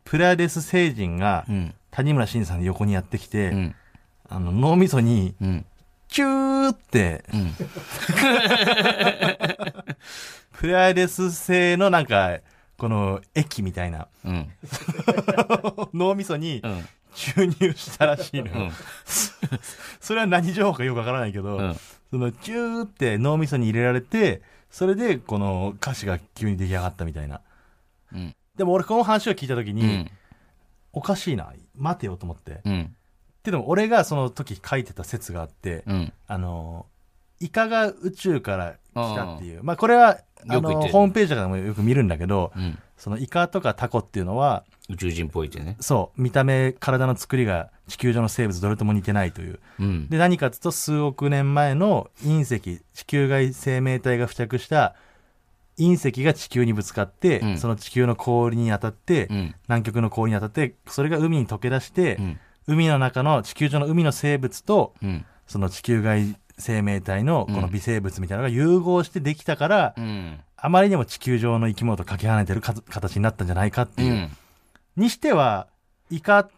Speaker 2: プレアレス星人が
Speaker 1: うん。
Speaker 2: 谷村新司さんの横にやってきて、
Speaker 1: うん。
Speaker 2: あの、脳みそに、
Speaker 1: うん。
Speaker 2: チューって、[LAUGHS]
Speaker 1: うん。
Speaker 2: プレアレス製のなんか、この液みたいな、
Speaker 1: うん。[LAUGHS]
Speaker 2: 脳みそに
Speaker 1: うん。
Speaker 2: 注入したらしいのよ。
Speaker 1: うん。[LAUGHS]
Speaker 2: それは何情報かよくわからないけど、
Speaker 1: うん。
Speaker 2: そのチューって脳みそに入れられて、それでこの歌詞が急に出来上がったみたいな。
Speaker 1: うん。
Speaker 2: でも俺この話を聞いた時に、
Speaker 1: うん。
Speaker 2: おかしいな、待てよと思って。
Speaker 1: うん。
Speaker 2: でも俺がその時書いてた説があって、
Speaker 1: うん。
Speaker 2: あの、イカが宇宙から来たっていう。まあこれは、あの、ホームページとかでもよく見るんだけど、
Speaker 1: うん。
Speaker 2: そのイカとかタコっていうのは、
Speaker 1: 宇宙人っぽいってね。
Speaker 2: そう、見た目、体の作りが地球上の生物どれとも似てないという。
Speaker 1: うん。
Speaker 2: で、何かっていうと、数億年前の隕石、地球外生命体が付着した隕石が地球にぶつかって、
Speaker 1: うん
Speaker 2: その地球の氷に当たって、
Speaker 1: うん。
Speaker 2: 南極の氷に当たって、それが海に溶け出して、
Speaker 1: うん。
Speaker 2: 海の中の地球上の海の生物と、
Speaker 1: うん。
Speaker 2: その地球外生命体のこの微生物みたいなのが融合してできたから、
Speaker 1: うん。
Speaker 2: あまりにも地球上の生き物とかけ離れてるか形になったんじゃないかっていう。
Speaker 1: うん。
Speaker 2: にしては、イカ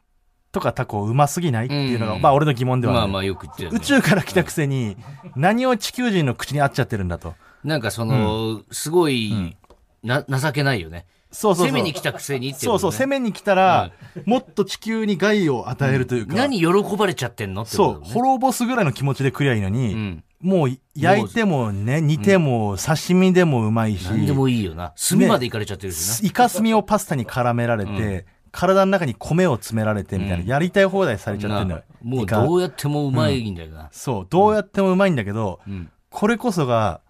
Speaker 2: とかタコうますぎないっていうのが、
Speaker 1: うん
Speaker 2: まあ俺の疑問ではある
Speaker 1: まあまあよく言ってる。
Speaker 2: 宇宙から来たくせに、何を地球人の口に合っちゃってるんだと。
Speaker 1: なんかその、すごい、な、情けないよね。
Speaker 2: そうそうそう。
Speaker 1: 攻めに来たくせにってい
Speaker 2: そうそう、攻
Speaker 1: め
Speaker 2: めに来たら、もっと地球に害を与えるというか、
Speaker 1: 何喜ばれちゃってんのって
Speaker 2: そう。滅ぼすぐらいの気持ちで食りゃいいのに、
Speaker 1: うん。
Speaker 2: もう焼いてもね、煮ても、刺身でもうまいし、
Speaker 1: 何でもいいよな。炭まで行かれちゃってるしな。
Speaker 2: イカ墨をパスタに絡められて、体の中に米を詰められてみたいな、やりたい放題されちゃってんだよ。
Speaker 1: もうどうやってもうまいんだよな。
Speaker 2: そう、どうやってもうまいんだけど、
Speaker 1: うん。
Speaker 2: これこそが、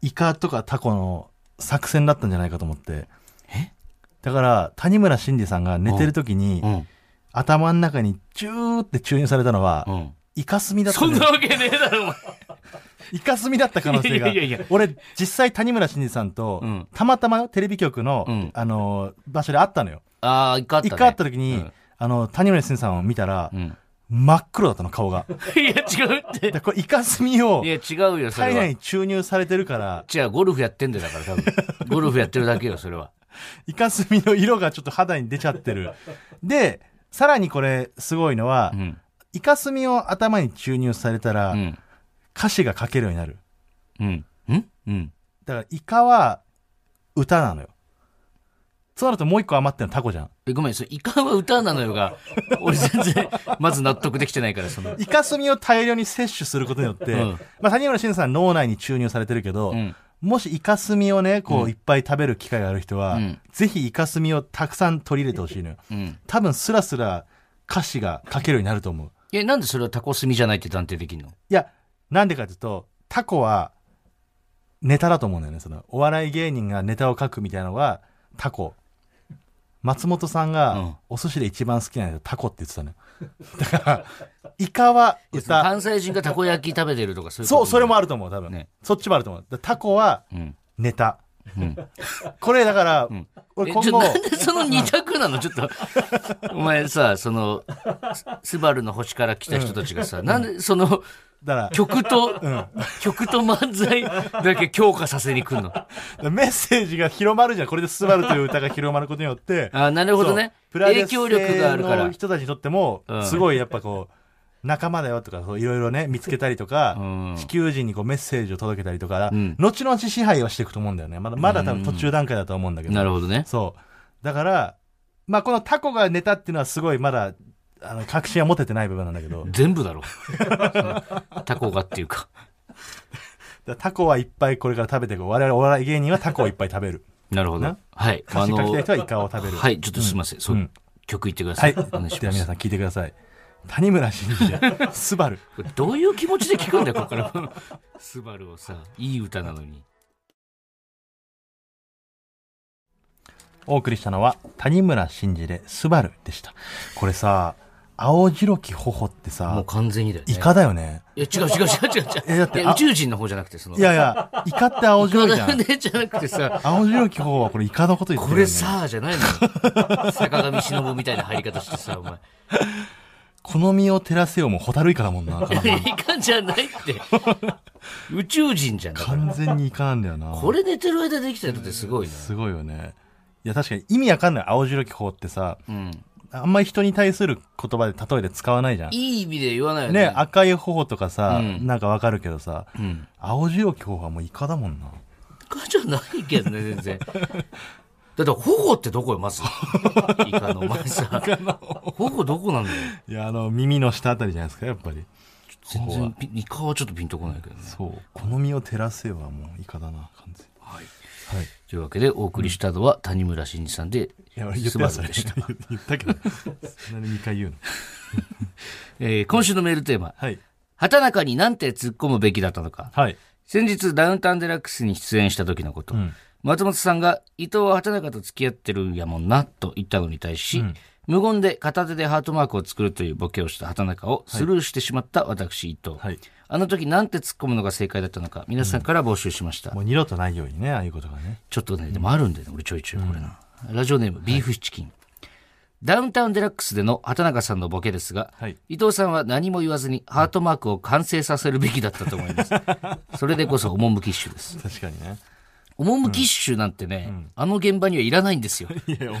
Speaker 2: イカとかタコの作戦だったんじゃないかと思って。
Speaker 1: え
Speaker 2: だから、谷村新司さんが寝てる時に、
Speaker 1: うん。
Speaker 2: 頭の中にチューって注入されたのは、
Speaker 1: うん。
Speaker 2: イカスミだった
Speaker 1: そん
Speaker 2: んだよ。
Speaker 1: なわけねえだろ、お前。
Speaker 2: イカスミだった可能性が。
Speaker 1: いやいやいや
Speaker 2: 俺、実際谷村新司さんと、
Speaker 1: うん
Speaker 2: たまたまテレビ局の、
Speaker 1: うん
Speaker 2: あの、場所で会ったのよ。
Speaker 1: ああ、一回あったね。
Speaker 2: 一回会った時に、
Speaker 1: うん
Speaker 2: あの、谷村新司さんを見たら、
Speaker 1: うん。
Speaker 2: 真っ黒だったの、顔が。
Speaker 1: いや、違うって。
Speaker 2: でこれイカスミを
Speaker 1: いや、違うよ、それは。
Speaker 2: 体内に注入されてるから、
Speaker 1: 違う、ゴルフやってんだよ、だから、多分。ゴルフやってるだけよ、それは。
Speaker 2: イカスミの色がちょっと肌に出ちゃってる。[LAUGHS] で、さらにこれすごいのは、
Speaker 1: うん。
Speaker 2: イカスミを頭に注入されたら、
Speaker 1: うん。
Speaker 2: 歌詞が書けるようになる。
Speaker 1: うん。ん？うん。
Speaker 2: だからイカは歌なのよ。そうなるともう一個余ってるのタコじゃん。
Speaker 1: え、ごめん、それ、イカは歌なのよが、[LAUGHS] 俺全然、まず納得できてないから、その。
Speaker 2: イカスミを大量に摂取することによって、
Speaker 1: うん
Speaker 2: まあ谷村新司さん脳内に注入されてるけど、
Speaker 1: うん。
Speaker 2: もしイカスミをね、こ
Speaker 1: う
Speaker 2: うんいっぱい食べる機会がある人は、
Speaker 1: うん
Speaker 2: ぜひイカスミをたくさん取り入れてほしいのよ。
Speaker 1: うん。
Speaker 2: 多分スラスラ歌詞が書けるようになると思う。
Speaker 1: え、なんでそれはタコスミじゃないって断定できんの？
Speaker 2: いや、なんでかというと、タコはネタだと思うんだよね。その、お笑い芸人がネタを書くみたいなのは、タコ。松本さん
Speaker 1: うん
Speaker 2: が、お寿司で一番好きなのはタコって言ってたのよ。[LAUGHS] だから、イカは歌。
Speaker 1: 関西人がたこ焼き食べてるとか、そういう
Speaker 2: そう、それも
Speaker 1: あ
Speaker 2: あると思う、多分。
Speaker 1: ね
Speaker 2: そっちもあると思う。タコは
Speaker 1: うん。
Speaker 2: ネタ。
Speaker 1: うん。
Speaker 2: これだから、
Speaker 1: ん
Speaker 2: 俺今後、
Speaker 1: なんでその二択なの？[LAUGHS] ちょっと。お前さ、その、ススバルの星から来た人たちがさ、なんでその、
Speaker 2: だから、
Speaker 1: 曲と、曲と漫才だけ強化させに来るの。
Speaker 2: メッセージが広まるじゃん。これでスバルという歌が広まることによって。
Speaker 1: あなるほどね。
Speaker 2: プラ
Speaker 1: 影響力があるから
Speaker 2: の。人たちにとっても
Speaker 1: う、ん
Speaker 2: すごいやっぱこう、仲間だよとか、いろいろね、見つけたりとか、
Speaker 1: うん
Speaker 2: 地球人にこうメッセージを届けたりとか、
Speaker 1: うん
Speaker 2: 後々支配はしていくと思うんだよね。まだ、まだ多分途中段階だと思うんだけど。
Speaker 1: なるほどね。
Speaker 2: そう。だから、まあこのタコがネタっていうのはすごいまだ、あの、確信は持ててない部分なんだけど、
Speaker 1: 全部だろ。[LAUGHS] タコがっていうか。[LAUGHS]
Speaker 2: タコはいっぱいこれから食べていく。我々お笑い芸人はタコをいっぱい食べる。
Speaker 1: なるほど
Speaker 2: な？
Speaker 1: はい。
Speaker 2: 歌詞書きたい人はイカを食べる。
Speaker 1: はい、ちょっとすみません。そう
Speaker 2: うん
Speaker 1: 曲言ってくださ。
Speaker 2: はいい。
Speaker 1: お願いします
Speaker 2: では皆さ。ん聞いてください。谷村新司で、[LAUGHS] スバル。
Speaker 1: どういう気持ちで聞くんだよ、ここから。スバルをさ、いい歌なのに。
Speaker 2: お送りしたのは谷村新司でスバルでした。これさ、青白き頬って
Speaker 1: もう
Speaker 2: さ、
Speaker 1: 完全にだよね。
Speaker 2: イカだよね。
Speaker 1: いや、違う違う違う違う違う。
Speaker 2: えだって
Speaker 1: いや宇宙人の方じゃなくて、その。
Speaker 2: いやいや、イカって青白いじゃん。[LAUGHS]
Speaker 1: ねじゃなくてさ、
Speaker 2: 青白き頬はこれイカのこと言ってるよね。
Speaker 1: これさあじゃないのよ。坂上忍みたいな入り方してさ、お前。
Speaker 2: 好みを照らせよもうホタルイカだもんな。
Speaker 1: いかんじゃないって。宇宙人じゃん。
Speaker 2: 完全にイカなんだよな。
Speaker 1: これ寝てる間できたのってすごいね。
Speaker 2: すごいよね。いや、確かに意味わかんない。青白き頬ってさ、
Speaker 1: うん。
Speaker 2: あんまり人に対する言葉で例えで使わないじゃん。
Speaker 1: いい意味で言わないよね。
Speaker 2: ね、赤い頬とかさ、
Speaker 1: うん
Speaker 2: なんかわかるけどさ、
Speaker 1: うん。
Speaker 2: 青白き頬はもうイカだもんな。
Speaker 1: イカじゃないけどね、全然。[LAUGHS] だって、頬ってどこよ、まず。[LAUGHS] イカの、お前さ。頬どこなんだよ。
Speaker 2: いや、あの、耳の下あたりじゃないですか、やっぱり。
Speaker 1: 全然ピ、イカはちょっとピンとこないけどね。
Speaker 2: そう。好みを照らせよはもうイカだな、完全に。
Speaker 1: はい。
Speaker 2: はい。
Speaker 1: というわけで、お送りしたのは谷村新司さんで、ス。バルでした。[LAUGHS]
Speaker 2: 言ったけど。そんなに2回言うの？[LAUGHS]
Speaker 1: えー今週のメールテーマ。
Speaker 2: はい。
Speaker 1: 畑中になんて突っ込むべきだったのか。
Speaker 2: はい。
Speaker 1: 先日、ダウンタウンデラックスに出演した時のこと。
Speaker 2: うん
Speaker 1: 松本さんが、伊藤は畑中と付き合ってるんやもんな、と言ったのに対し、
Speaker 2: うん
Speaker 1: 無言で片手でハートマークを作るというボケをした畑中をスルーしてしまった私、伊藤。
Speaker 2: はい。
Speaker 1: あの時なんて突っ込むのが正解だったのか、皆さんから募集しました。
Speaker 2: もう二度とないようにね、ああいうことがね。
Speaker 1: ちょっとね、でもあるんだよね、俺ちょいちょいこれな。ラジオネーム、ビーフシチキン。ダウンタウンデラックスでの畑中さんのボケですが、
Speaker 2: はい。
Speaker 1: 伊藤さんは何も言わずにハートマークを完成させるべきだったと思います。[LAUGHS] それでこそ趣ッシュです。
Speaker 2: 確かにね。
Speaker 1: 趣ッシュなんてね、あの現場にはいらないんですよ。
Speaker 2: いや、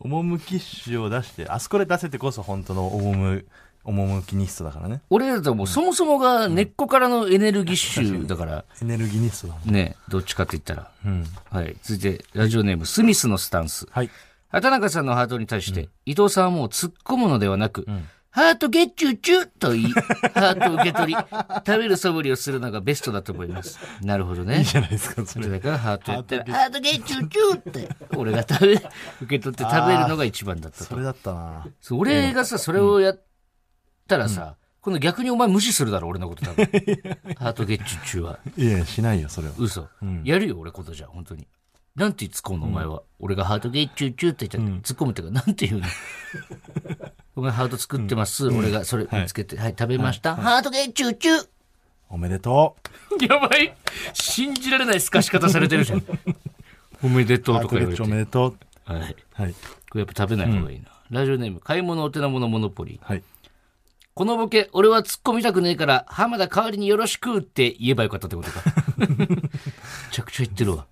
Speaker 2: 趣旨を出して、あそこで出せてこそ本当の趣、趣ニストだからね。
Speaker 1: 俺らともうそもそもが根っこからのエネルギッシュだから、
Speaker 2: エネルギーニストだもん。
Speaker 1: ね、どっちかって言ったら。
Speaker 2: うん。
Speaker 1: はい。続いて、ラジオネーム、スミスのスタンス。
Speaker 2: はい。
Speaker 1: 畑中さんのハートに対して、伊藤さんはもう突っ込むのではなく、うんハートゲッチューチューと言い、ハート受け取り、食べる素振りをするのがベストだと思います。なるほどね。
Speaker 2: いいじゃないですか、それ。
Speaker 1: だからハートやったら、ハートゲッチューチューって、俺が食べ、受け取って食べるのが一番だったと。
Speaker 2: それだったな。
Speaker 1: そう俺がさ、それをやったらさ、今度逆にお前無視するだろ、俺のこと多分。ハートゲッチューチューは。
Speaker 2: いや、しないよ、それは。
Speaker 1: 嘘。
Speaker 2: ん
Speaker 1: やるよ、俺ことじゃ、本当に。なんて突っ込むの、お前は。俺がハートゲッチューチューって言ったら、突っ込むっていうか、なんて言うのお前ハート作ってます。俺がそれ見つけて、はい、食べました。ハートゲッチューチュー
Speaker 2: おめでと
Speaker 1: やばい信じられない透かし方されてるじゃん。[LAUGHS] おめでと
Speaker 2: う。
Speaker 1: うとか言われて。
Speaker 2: おめでとう。
Speaker 1: はい。
Speaker 2: はい。
Speaker 1: これやっぱ食べない方がいいな。ラジオネーム、買い物お手の物モノポリー。
Speaker 2: はい。
Speaker 1: このボケ、俺は突っ込みたくねえから、浜田代わりによろしくって言えばよかったってことか。[LAUGHS] めちゃくちゃ言ってるわ。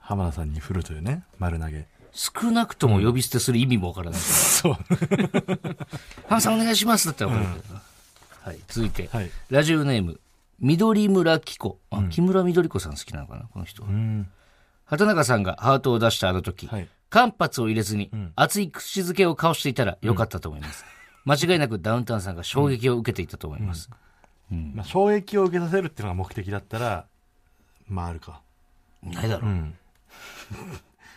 Speaker 2: 浜田さんに振るというね、丸投げ。
Speaker 1: 少なくとも呼び捨てする意味もわからない。
Speaker 2: そう。[LAUGHS]
Speaker 1: 浜田さんお願いしますだったらわかるけどな。はい。続いて、
Speaker 2: はい。
Speaker 1: ラジオネーム、緑村紀子。あ、木村緑子さん好きなのかなこの人は。
Speaker 2: うん。
Speaker 1: 畑中さんがハートを出したあの時、
Speaker 2: はい。
Speaker 1: 間髪を入れずに、熱い口づけを交わしていたらよかったと思います。[LAUGHS] 間違いなくダウンタウンさんが衝撃を受けていたと思います。
Speaker 2: まあ、衝撃を受けさせるっていうのが目的だったら、まああるか。
Speaker 1: ないだろう。
Speaker 2: ん。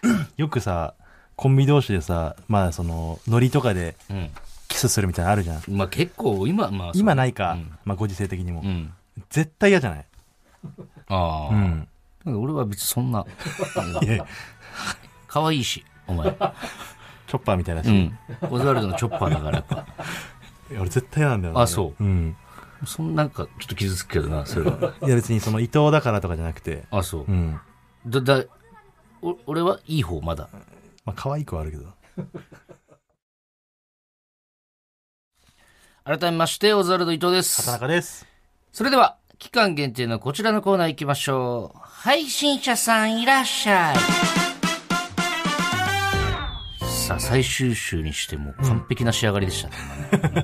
Speaker 2: [LAUGHS] よくさ、コンビ同士でさ、まあその、ノリとかで
Speaker 1: うん。
Speaker 2: キスするみたいなのあるじゃん。
Speaker 1: まあ結構、今、まあ、
Speaker 2: 今ないか。
Speaker 1: うん
Speaker 2: まあご時世的にも。
Speaker 1: うん。
Speaker 2: 絶対嫌じゃない？
Speaker 1: ああ、
Speaker 2: うん。
Speaker 1: なんか俺は別にそんな、[LAUGHS]
Speaker 2: いや
Speaker 1: 可愛いし、お前。
Speaker 2: チョッパーみたいなし、い
Speaker 1: うん。オズワルドのチョッパーだからやっぱ。
Speaker 2: や俺絶対嫌なんだよな
Speaker 1: あそう
Speaker 2: うん。
Speaker 1: そんなんかちょっと傷つくけどな、それは。
Speaker 2: いや別にその伊藤だからとかじゃなくて、
Speaker 1: あ、そう
Speaker 2: う。ん。
Speaker 1: だ、だ、お俺はいい方、まだ。
Speaker 2: まあ可愛くはあるけど。
Speaker 1: 改めまして、オズワルド伊藤です。
Speaker 2: 田中です。
Speaker 1: それでは、期間限定のこちらのコーナー行きましょう。配信者さんいらっしゃい。さあ、最終週にしても完璧な仕上がりでしたね。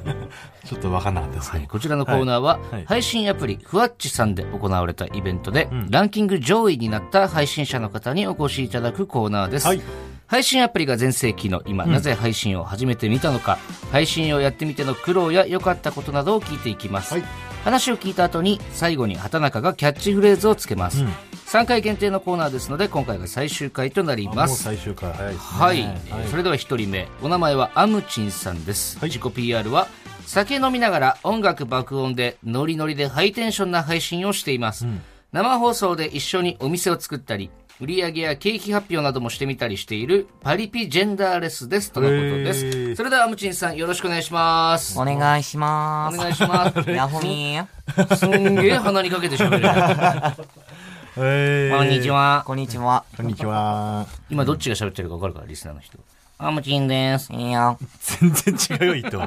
Speaker 1: [LAUGHS]
Speaker 2: ちょっとわかんなかったですけど。
Speaker 1: はい、こちらのコーナーは、
Speaker 2: はい
Speaker 1: 配信アプリ、ふわっちさんで行われたイベントで、ランキング上位になった配信者の方にお越しいただくコーナーです。
Speaker 2: はい
Speaker 1: 配信アプリが全盛期の今、なぜ配信を始めてみたのか、配信をやってみての苦労や良かったことなどを聞いていきます。
Speaker 2: はい。
Speaker 1: 話を聞いた後に、最後に畑中がキャッチフレーズをつけます。
Speaker 2: うん。
Speaker 1: 3回限定のコーナーですので、今回が最終回となり
Speaker 2: あもう
Speaker 1: ます。
Speaker 2: 最終回早いね。
Speaker 1: はい、えーそれでは一人目。お名前はアムチンさんです、
Speaker 2: はい。
Speaker 1: 自己 PR は酒飲みながら音楽爆音でノリノリでハイテンションな配信をしています、生放送で一緒にお店を作ったり売上や景気発表などもしてみたりしているパリピジェンダーレスですとのことです、それではアムチンさんよろしくお願いします
Speaker 3: お願いしま
Speaker 1: お
Speaker 3: す。
Speaker 1: 願いします
Speaker 3: ヤホミー。
Speaker 1: すんげえ鼻にかけて喋る [LAUGHS]
Speaker 2: えー
Speaker 1: こんにち。は
Speaker 3: こんにちは。
Speaker 2: こんにちは。
Speaker 1: 今どっちが喋ってるか分かるからリスナーの人アムチンです
Speaker 3: いいよ。
Speaker 2: 全然違うよ、伊藤。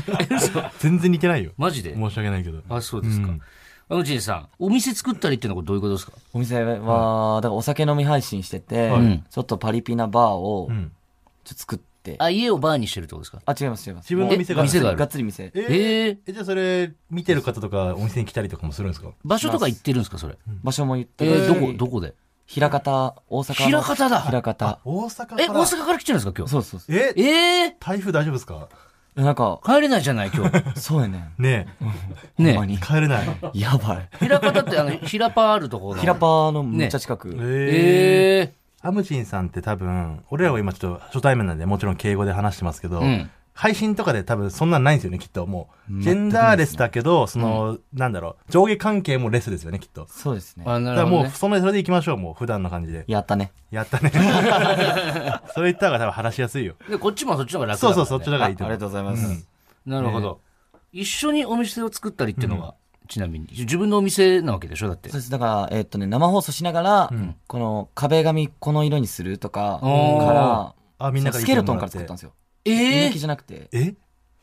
Speaker 2: [LAUGHS] 全然似てないよ。
Speaker 1: マジで？
Speaker 2: 申し訳ないけど。
Speaker 1: あそうですか、
Speaker 2: うん
Speaker 1: アムチンさんお店作ったりっていうのはどういうことですか？
Speaker 3: お店は、だからお酒飲み配信してて、
Speaker 1: はい
Speaker 3: ちょっとパリピなバーを
Speaker 2: う、ん。
Speaker 3: ちょっと作って。
Speaker 1: あ、家をバーにしてるってことですか？
Speaker 3: あ、違います、違います。
Speaker 2: 自分の店がある
Speaker 1: がある？
Speaker 3: がっつり店。
Speaker 2: え
Speaker 1: え
Speaker 2: ーえ、じゃあそれ、見てる方とかお店に来たりとかもするんですか？
Speaker 1: 場所とか行ってるんですか、それ？
Speaker 3: 場所も言って
Speaker 1: えー、どこ、どこで？
Speaker 3: 平方、大阪の。
Speaker 1: 枚方だ
Speaker 3: 平方。
Speaker 2: 大阪から。
Speaker 1: え、大阪から来てるんですか、今日？
Speaker 3: そうそうそう。
Speaker 2: え
Speaker 1: えー、
Speaker 2: 台風大丈夫ですか？
Speaker 3: なんか、
Speaker 1: 帰れないじゃない、今日。[LAUGHS]
Speaker 3: そうやねん。
Speaker 2: ね
Speaker 1: ね
Speaker 3: ほんまに
Speaker 2: え。。帰れない。
Speaker 3: やばい。
Speaker 1: 平方って、あの、平パあるところの？
Speaker 3: 平パのめっちゃ近く。
Speaker 2: えー。
Speaker 1: え
Speaker 2: アムチンさんって多分、俺らは今ちょっと初対面なんで、もちろん敬語で話してますけど、
Speaker 1: うん
Speaker 2: 配信とかで多分そんなんないんですよね、きっと。もう、ジェンダーレスだけど、その、なんだろう、上下関係もレスですよね、きっと。
Speaker 3: そうですね
Speaker 1: ー。。あ、な
Speaker 2: だからもう。その、それで行きましょう、もう、普段の感じで。
Speaker 3: やったね。
Speaker 2: やったね。[LAUGHS] それ言った方が多分話しやすいよ。
Speaker 1: で、こっちもそっちの方が楽だから、ね。
Speaker 2: そうそう、そっちの方
Speaker 3: ああり
Speaker 2: がいいと思う。
Speaker 3: がとうございます。
Speaker 1: なるほど。一緒にお店を作ったりっていうのは、ちなみに。自分のお店なわけでしょ？だって
Speaker 3: そう。です。だから、えっとね、生放送しながら、この壁紙この色にするとか、
Speaker 1: おー
Speaker 3: から、
Speaker 2: あ、みんなから
Speaker 3: スケルトンから作ったんですよ。
Speaker 1: え
Speaker 3: 人気じゃなくて、
Speaker 2: え？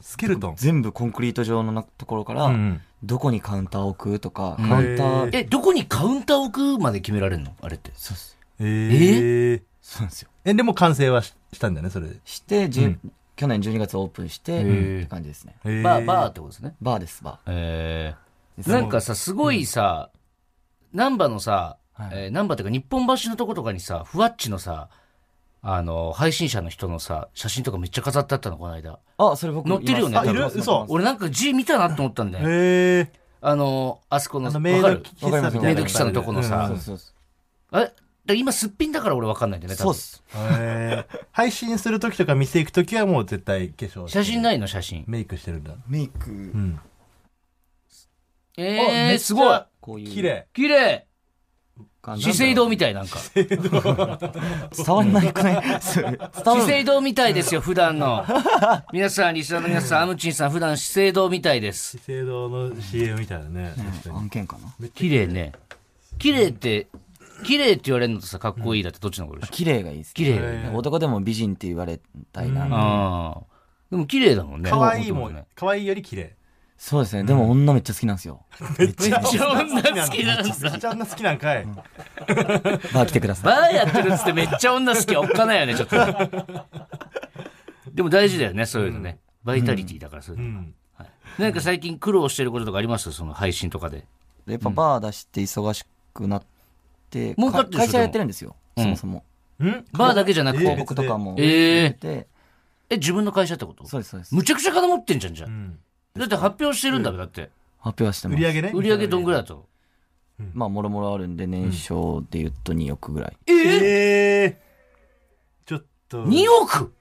Speaker 2: スケルトン？
Speaker 3: 全部コンクリート状のなところから、
Speaker 2: うん
Speaker 3: どこにカウンターを置くとか、
Speaker 1: ん
Speaker 3: カウンター、
Speaker 1: え、どこにカウンターを置くまで決められるの？あれって。
Speaker 3: そうです。
Speaker 2: えー？
Speaker 3: そうなんですよ。
Speaker 2: え、でも完成はししたんだよね、それで。
Speaker 3: して、
Speaker 2: うん
Speaker 3: 去年12月オープンして、
Speaker 1: ー
Speaker 3: って感じですね。
Speaker 2: え
Speaker 1: バー、バーってことですね？
Speaker 3: バーです、バ
Speaker 1: えー、
Speaker 3: ー。
Speaker 1: なんかさ、すごいさ、難波のさ、
Speaker 3: はい
Speaker 1: えー、難波っていうか日本橋のとことかにさ、ふわっちのさ、あの、配信者の人のさ、写真とかめっちゃ飾ってあったの、この間。
Speaker 3: あ、それ僕
Speaker 1: 載ってるよね
Speaker 2: あいる？嘘
Speaker 1: 俺なんか字見たなと思ったんだよ。
Speaker 2: えー。
Speaker 1: あの、あそこの、
Speaker 2: メイド喫茶
Speaker 1: のとこのさ
Speaker 3: そうそうそう
Speaker 1: あれ？今すっぴんだから俺わかんないんだよね、多分
Speaker 3: そうっす。
Speaker 2: えー配信するときとか店行くときはもう絶対化粧
Speaker 1: 写真ないの、写真。
Speaker 2: メイクしてるんだ。
Speaker 3: メイク、
Speaker 2: うん。
Speaker 1: え
Speaker 2: め
Speaker 1: ー、すごい。
Speaker 3: こういう
Speaker 2: 綺麗。
Speaker 1: 綺麗資生堂みたいなんか。
Speaker 3: 伝わんないくない？[LAUGHS]
Speaker 1: 資
Speaker 3: る
Speaker 1: 生堂みたいですよ、普段の。皆さん、リスナーの皆さん、アムチンさん、普段資生堂みたいです。
Speaker 2: 資生堂の CM みたいなね。
Speaker 3: 案件かな？
Speaker 1: 綺麗ね。綺麗って、綺麗って言われるのとさ、かっこいいだってどっちの方がいいでしょ？
Speaker 3: 綺麗がいいです、
Speaker 1: 綺麗ね。
Speaker 3: 男でも美人って言われたいな。
Speaker 1: でも綺麗だもんね。
Speaker 2: 可愛いもん。可愛いより綺麗。
Speaker 3: そうですね。でも女めっちゃ好きなんですよ。[LAUGHS]
Speaker 2: めっちゃ
Speaker 1: 女好きなんです
Speaker 2: めっちゃ女好きなんかい。
Speaker 3: バー来てくださ
Speaker 1: バーやってるっつってめっちゃ女好き。おっかないよね、ちょっと。[LAUGHS] でも大事だよね、そういうのね。バイタリティだから、そういうの。
Speaker 2: うん。
Speaker 1: なんか最近苦労してることとかあります？その配信とかで。
Speaker 3: い。やっぱバー出して忙しくなって、
Speaker 1: 儲かっ
Speaker 3: 会社やってるんですよ。
Speaker 1: うん
Speaker 3: そもそも。
Speaker 2: ん？
Speaker 1: バーだけじゃなくて。
Speaker 2: えー？
Speaker 3: 広告とかも
Speaker 1: えー
Speaker 3: やってて、
Speaker 1: え、自分の会社ってこと？
Speaker 3: そうです、そうです。
Speaker 1: むちゃくちゃ金持ってんじゃん、じゃ
Speaker 2: ん
Speaker 1: だって発表してるんだべ、だって。
Speaker 3: 発表はしてます。
Speaker 2: 売り上げね？
Speaker 1: 売り上げどんぐらいだと？
Speaker 3: まあ、もろもろあるんで、年商で言うと2億ぐらい。
Speaker 2: ええちょっと。
Speaker 1: 2億？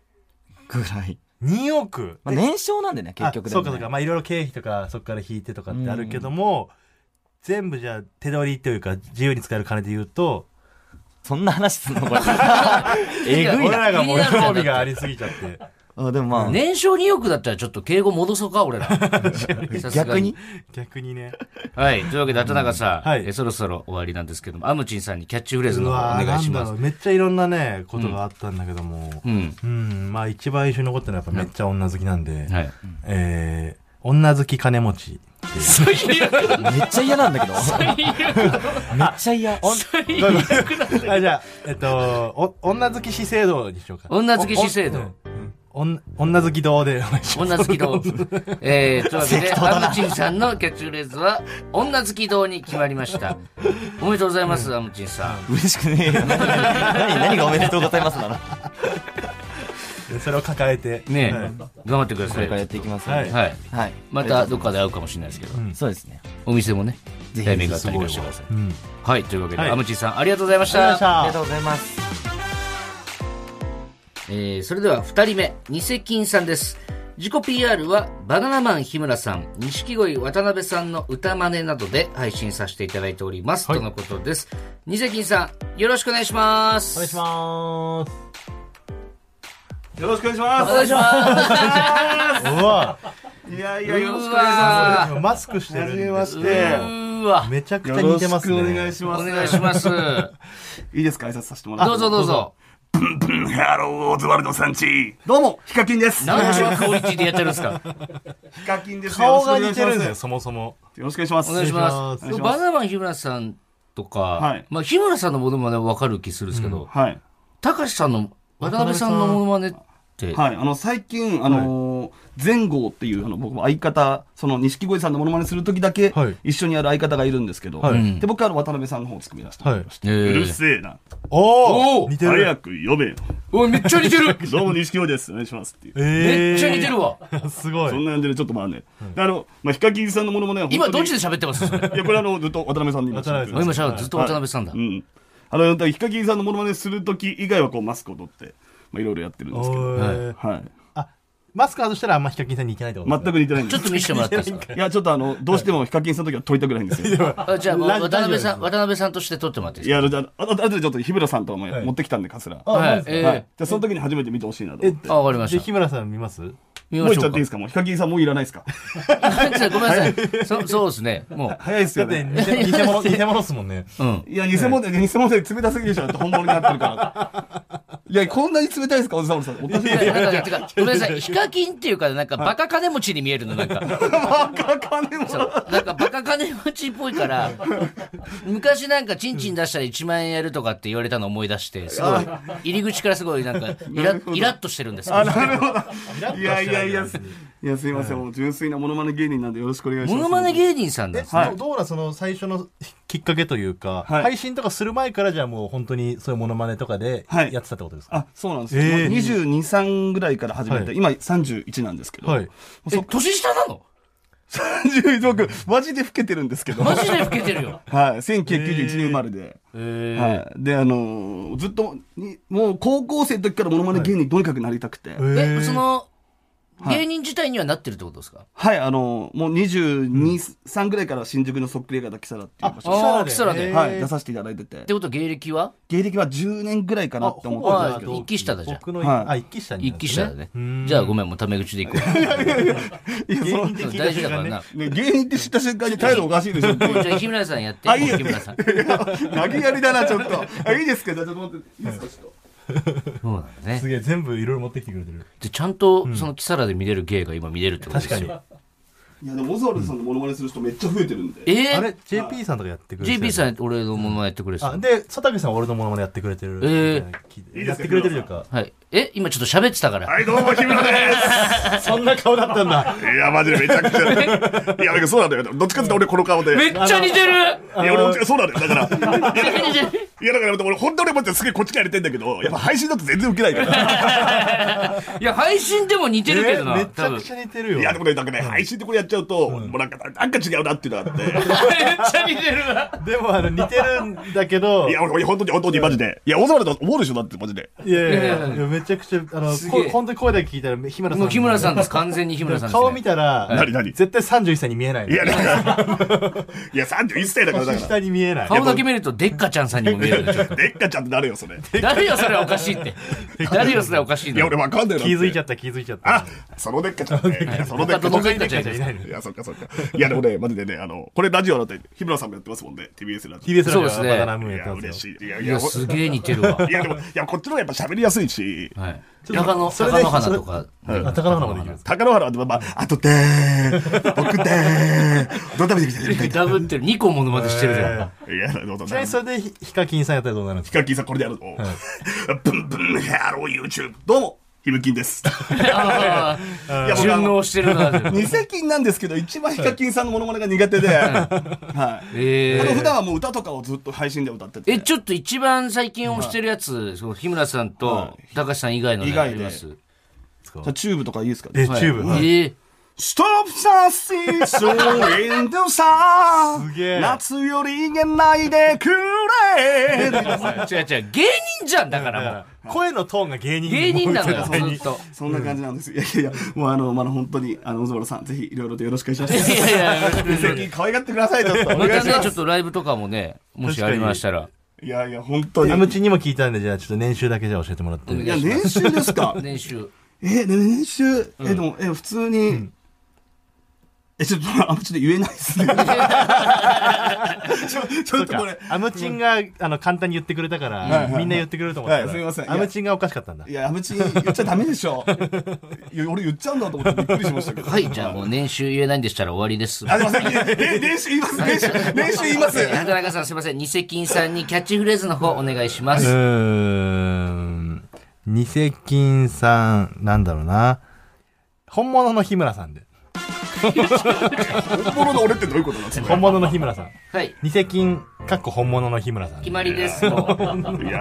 Speaker 3: ぐらい。
Speaker 2: 2億？
Speaker 3: まあ、年商なんでね、結局でも、ね。
Speaker 2: あそうかそうか。まあいろいろ経費とかそこから引いてとかってあるけども、全部じゃあ手取りというか自由に使える金で言うと、
Speaker 3: そんな話すんの？これ。[LAUGHS] えぐいな。
Speaker 2: 俺らがもう興味がありすぎちゃって。
Speaker 3: あでもまあ、
Speaker 1: 年商2億だったらちょっと敬語戻そうか、俺ら。[LAUGHS]
Speaker 3: 逆に？
Speaker 2: 逆にね。
Speaker 1: はい。というわけで、畑中さん、
Speaker 2: はい
Speaker 1: えそろそろ終わりなんですけども、アムチンさんにキャッチフレーズのお願いします
Speaker 2: なんだろう。めっちゃいろんなね、ことがあったんだけども。
Speaker 1: うん。
Speaker 2: うん、まあ一番印象に残ってるのはやっぱめっちゃ女好きなんで、
Speaker 1: はい。
Speaker 2: えー、女好き金持ち。
Speaker 1: 最悪
Speaker 3: めっちゃ嫌なんだけど。
Speaker 1: 最悪
Speaker 3: めっちゃ嫌。
Speaker 1: 最悪だ
Speaker 2: あ、じゃあ、えっと、お、女好き資生堂にしようか。
Speaker 1: 女好き資生堂
Speaker 2: 女好き堂でお願いします。
Speaker 1: 女好き堂。[LAUGHS] えー、というわけで、アムチンさんのキャッチフレーズは、女好き堂に決まりました。[LAUGHS] おめでとうございます、アムチンさん。
Speaker 3: 嬉しくねえよ。[LAUGHS] 何、何何がおめでとうございますなの？
Speaker 2: でそれを抱えて。
Speaker 1: ねえ、
Speaker 2: はい
Speaker 1: 頑張ってください。
Speaker 3: これからやっていきますので。
Speaker 1: はい。
Speaker 3: はい。
Speaker 1: またどっかで会うかもしれないですけど、
Speaker 3: そうですね。
Speaker 1: お店もね、
Speaker 3: ぜひ
Speaker 1: タイミングがあったりとしてください。
Speaker 2: うん。
Speaker 1: はい、というわけで、
Speaker 2: はい
Speaker 1: アムチンさんありがとうございまし
Speaker 2: た
Speaker 3: ありがとうございます。
Speaker 1: えーそれでは二人目、ニセキンさんです。自己 PR はバナナマン日村さん、錦鯉渡辺さんの歌真似などで配信させていただいております。とのことです。ニセキンさん、よろしくお願いします。
Speaker 2: お願いします。
Speaker 4: よろしくお願いしま
Speaker 1: お願いします。[LAUGHS]
Speaker 2: うわ
Speaker 4: す。いやいや、よろし
Speaker 1: う
Speaker 4: くお願いしま
Speaker 2: マスクして
Speaker 4: す。は
Speaker 2: るんで
Speaker 4: じめまし
Speaker 1: う
Speaker 4: て。
Speaker 2: めちゃくちゃ似てますね。
Speaker 4: くお願いし
Speaker 1: お
Speaker 4: ます。
Speaker 1: 願いします。[LAUGHS]
Speaker 4: いいですか？挨拶させてもらって。
Speaker 1: どうぞどうぞ。
Speaker 4: ハロー、オズワルドさんち。どうも、ヒカキンです。
Speaker 1: 何ちゅうクオリティでやってるんですか？
Speaker 4: ヒカキンです。
Speaker 2: 顔が似てるんだよ、
Speaker 4: よ
Speaker 2: そもそも。
Speaker 4: ろしくお願いします。
Speaker 1: お願いしま。
Speaker 2: ますす
Speaker 1: バナナマン日村さんとか、
Speaker 4: はい
Speaker 1: まあ日村さんのものまねはわかる気するんですけど、
Speaker 4: はい。
Speaker 1: 高橋さんの、渡辺さんのものまねって、
Speaker 4: はい。あの、最近、あのー、前後っていう、あの、僕も相方、その、錦鯉さんのモノマネするときだけ
Speaker 2: はい、
Speaker 4: 一緒にやる相方がいるんですけど、
Speaker 2: はい
Speaker 4: で、僕はあの渡辺さんの方を作り出してもらいました。
Speaker 1: えー
Speaker 4: うるせえな。
Speaker 2: おお似てる。
Speaker 4: 早く呼べよ。
Speaker 1: おいめっちゃ似てる [LAUGHS]
Speaker 4: どうも錦鯉です。お願いしますっていう。
Speaker 2: え
Speaker 1: めっちゃ似てるわ。
Speaker 2: る。[LAUGHS] すごい。
Speaker 4: そんな感じでちょっとまあね。であの、まあ、ヒカキンさんのものまね
Speaker 1: 今どっちで喋ってます？
Speaker 4: いや、これあの、ずっと渡辺さんに今
Speaker 2: 渡辺さん
Speaker 1: 今しゃべずっと渡辺さんだ。
Speaker 4: うん。あの、ヒカキンさんのものまねするとき以外はこうマスクを取って、まあいろいろやってるんですけど。はい。
Speaker 2: あ、マスク外したらあんまヒカキンさんに似てないってこと
Speaker 4: 全く似てないんです
Speaker 1: ちょっと見せてもらっていいですか？
Speaker 4: いや、ちょっとあの、どうしてもヒカキンさんの時は撮りたくないんですよ。
Speaker 1: あじゃあ、
Speaker 2: ラ
Speaker 1: 渡辺さん、渡辺さんとして撮ってもらっていいです
Speaker 4: いや、あのじゃあ、あとあとでちょっと日村さんとも
Speaker 2: はい
Speaker 4: 持ってきたんで、カスラ。
Speaker 1: はい。
Speaker 4: じゃあ、その時に初めて見てほしいなと思って。
Speaker 1: ー、あ、わかりま
Speaker 2: で、
Speaker 1: し
Speaker 2: 日村さん見ます？
Speaker 1: た。見
Speaker 4: もう
Speaker 1: ましょうか
Speaker 4: 言っちゃっていいですか？もうヒカキンさんもういらないですか？
Speaker 1: ごめんなさい。そそうですね。も
Speaker 4: 早いです
Speaker 2: だって
Speaker 4: よね。
Speaker 2: 偽偽物、偽物っすもんね。
Speaker 1: う。うん。
Speaker 4: いや、偽物で、偽物で冷たすぎるでしょ。だって本物になってるから。いや、こんなに冷たいですかおじさん、おじさん。お
Speaker 1: ごめんなさい。ヒカキンっていうか、なんか、バカ金持ちに見えるの、なんか。
Speaker 4: バカ金も。
Speaker 1: そう。なんか、バカ金持ちっぽいから、昔なんか、チンチン出したら1万円やるとかって言われたのを思い出して、すごい、入り口からすごい、なんか、イライラッとしてるんですよ。
Speaker 4: あ、なるほど。いやいやいや、すいや、すいません。もう純粋なモノマネ芸人なんでよろしくお願いします。
Speaker 1: モノマネ芸人さんだ
Speaker 2: え、。
Speaker 4: はい
Speaker 2: どうだその最初のきっかけというか、
Speaker 4: はい
Speaker 2: 配信とかする前からじゃあもう本当にそういうモノマネとかで
Speaker 4: はい
Speaker 2: やってたってことですか、
Speaker 4: あ、そうなんですよ。
Speaker 2: えー
Speaker 4: 22、3ぐらいから始めて、
Speaker 2: はい
Speaker 4: 今31なんですけど。
Speaker 2: はい。
Speaker 1: え、年下なの
Speaker 4: ？31僕、マジで老けてるんですけど。[LAUGHS]
Speaker 1: マジで老けてるよ。[LAUGHS]
Speaker 4: はい。1991年生まれで。
Speaker 1: え
Speaker 4: はい。で、あのーずっとに、もう高校生の時からモノマネ芸人とにかくなりたくて。はい、
Speaker 1: え、その、
Speaker 4: はい
Speaker 1: 芸人自体にはなってるってことですか？
Speaker 4: あのーもう22、3ぐらいから新宿のそっくり映画だキサラっていう場所に
Speaker 1: あーキサラで
Speaker 4: はい、出させていただいてて
Speaker 1: っ。てことは芸歴は？
Speaker 4: 芸歴は10年ぐらいかなって思って
Speaker 1: ほぼ
Speaker 4: るんですけど。
Speaker 1: 一期下だじゃん
Speaker 2: 僕の、
Speaker 4: はい
Speaker 2: あ、一期下に
Speaker 1: 一期下だね。じゃあごめん、もうタメ口でいこう。
Speaker 4: いや、その
Speaker 2: 芸人的
Speaker 1: 大事だからな。
Speaker 4: ね、芸人って知った瞬間に態度おかしいでしょ
Speaker 1: じゃあ日村さんやって。
Speaker 4: あいいよ
Speaker 1: 日村さん。[LAUGHS]
Speaker 4: 投げやりだな、ちょっと。あ、いいですかじゃあちょっと待って。いいですかちょっと。
Speaker 1: そうなんだね
Speaker 2: す。げえ、全部いろいろ持ってきてくれてる。
Speaker 1: で、ちゃんと、そのキサラで見れる芸が今見れるってことですよ。
Speaker 2: 確かに。
Speaker 4: いや、でも、オズワルドさんのモノマネする人めっちゃ増えてるんで。
Speaker 1: えー？
Speaker 2: あれ ?JP さんとかやってくれてる
Speaker 1: JP さん、俺のものまねやってくれてた
Speaker 2: あ、で、佐竹さんは俺のモノマネやってくれてる。
Speaker 1: え
Speaker 2: ーやってくれてるというか。
Speaker 1: はい。え、今ちょっと喋ってたから。
Speaker 4: はい、どうも、日村で [LAUGHS]
Speaker 2: そんな顔だったんだ。
Speaker 4: す。いや、マジでめちゃくちゃ。いや、なんかそうなんだよ。どっちかっていうと俺この顔で。
Speaker 1: めっちゃ似てる
Speaker 4: いや、俺もそうなんだよ。だから。
Speaker 1: めっちゃ似てる
Speaker 4: いや、だから俺、本当に俺もすげえこっちからやりたいんだけど、やっぱ配信だと全然ウケないから。[LAUGHS]
Speaker 1: いや、配信でも似てるけどな。
Speaker 2: えーめちゃくちゃ似てるよ。
Speaker 4: いや、でもね、なんかね、配信でこれやっちゃうと、もうなんか、なんか違うなっていうのがあって。
Speaker 1: めっちゃ似てるわ。
Speaker 2: でもあの、似てるんだけど、
Speaker 4: いや、俺、俺本当に、本当にマジで。いや、オズワルド思うでしょだって、マジで。
Speaker 2: いやいやいやめちゃくちゃ、あの、
Speaker 1: すげえ
Speaker 2: こ本当に声だけ聞いたら、日村さん。
Speaker 1: もう日村さんです。完全に日村さんです、ね。
Speaker 2: 顔見たら、
Speaker 4: 何何？
Speaker 2: 絶対31歳に見えない。
Speaker 4: いや、[LAUGHS] いや、31歳だから、だから。
Speaker 2: 年下に見えない。
Speaker 1: 顔だけ見ると、デッカちゃんさんにも見えるねちょっと
Speaker 4: でっかちゃんってなるよ、それ。い
Speaker 1: 誰よ、それおかしいって。誰よ、それおかしいの。
Speaker 4: や、俺わかんない
Speaker 2: 気づいちゃ
Speaker 4: っ
Speaker 2: った、気づいちゃった。
Speaker 4: あ、そのでっかちゃんね。いやそのでっかちゃん。
Speaker 1: 他のでっかちゃん
Speaker 2: じゃいないの
Speaker 4: いや、そっかそっか。いや、でもね、マジでね、あの、これラジオだって、日村さんもやってますもんね。TBS ラジ
Speaker 2: TBS ラジオ
Speaker 1: そうですね
Speaker 2: はバナナムーン
Speaker 4: オ。いや、
Speaker 2: やってますよ。
Speaker 4: 嬉しい。いや、い
Speaker 1: いや、
Speaker 4: や、
Speaker 1: すげえ似てるわ。
Speaker 4: いや、でも、いや、こっちの方がやっぱ喋りやすいし、し。
Speaker 1: はい。中野、
Speaker 2: それで
Speaker 1: 中野花とか。
Speaker 2: あ高野花もできる
Speaker 4: 高野原は、まあ、あとでー、僕でー、どう食べてきてる
Speaker 1: ダブってる。2個ものまでしてるじゃん。
Speaker 4: いや、どうぞ
Speaker 2: ちなみにそれでヒヒカキンさんやったらどうなるんですか？
Speaker 4: ヒカキンさんこれでやるぞ。ブンブンハロー YouTube。どうも、ヒムキンです。[LAUGHS]
Speaker 1: あ
Speaker 4: いや、
Speaker 1: あ、順
Speaker 4: の、
Speaker 1: 応してるな。
Speaker 4: 二世金なんですけど、一番ヒカキンさんのモノマネが苦手で、[LAUGHS] はい。
Speaker 1: えー
Speaker 4: あの普段はもう歌とかをずっと配信で歌ってて。
Speaker 1: え、ちょっと一番最近推してるやつ、そう日村さんと高橋さん以外のね
Speaker 4: 以外で。じゃあチューブとかいいですか？
Speaker 2: え、チューブ。
Speaker 1: え
Speaker 2: はい
Speaker 1: ー
Speaker 4: Stop the season in the sun
Speaker 2: すげえ
Speaker 4: 夏よ逃げないでくれ
Speaker 1: 違う違う、芸人じゃん、だからもう。
Speaker 2: 声のトーンが芸人
Speaker 1: 芸人なのよ、ずっと。
Speaker 4: そんな感じなんです。いやいやいや、もうあの、まだ本当に、あの、小原さん、ぜひいろいろとよろしくお願いします。
Speaker 1: いやいやいや
Speaker 4: 最近可愛がってください、ちょっと。お
Speaker 1: またね。ちょっとライブとかもね、もしありましたら。
Speaker 4: いやいや、本当に。
Speaker 2: アムチにも聞いたんで、じゃあちょっと年収だけじゃあ教えてもらって。
Speaker 4: いや、練習ですか？
Speaker 1: 練習。
Speaker 4: え、で練習、え、でも、え、普通に、え、ちょっと、あんまちょっと言えないですね。[LAUGHS] ちょ、ちょっとこれ。
Speaker 2: アムチンが、あの、簡単に言ってくれたから、
Speaker 4: はいはい
Speaker 2: みんな言ってくれると思ったら、
Speaker 4: はいすいません
Speaker 2: アムチンがおかしかったんだ
Speaker 4: い。や、アムチ言っちゃダメでしょ。[LAUGHS] いや俺言っちゃうんだと思ってびっくりしましたけど。
Speaker 1: はい、じゃあもう年収言えないんでしたら終わりです。
Speaker 4: あ、すいません。え練習言います？練習、練習言います？
Speaker 1: 畑中さんすいません。ニセキンさんにキャッチフレーズの方お願いしま
Speaker 2: う
Speaker 1: す。
Speaker 2: ーん。ニセキンさん、なんだろうな。本物の日村さんで。
Speaker 4: 本物の俺ってどういうことなんですか？
Speaker 2: 本物の日村さん。
Speaker 1: はい。
Speaker 2: ニセキン、かっこ本物の日村さんで。
Speaker 1: 決まりです。[LAUGHS]
Speaker 4: いや、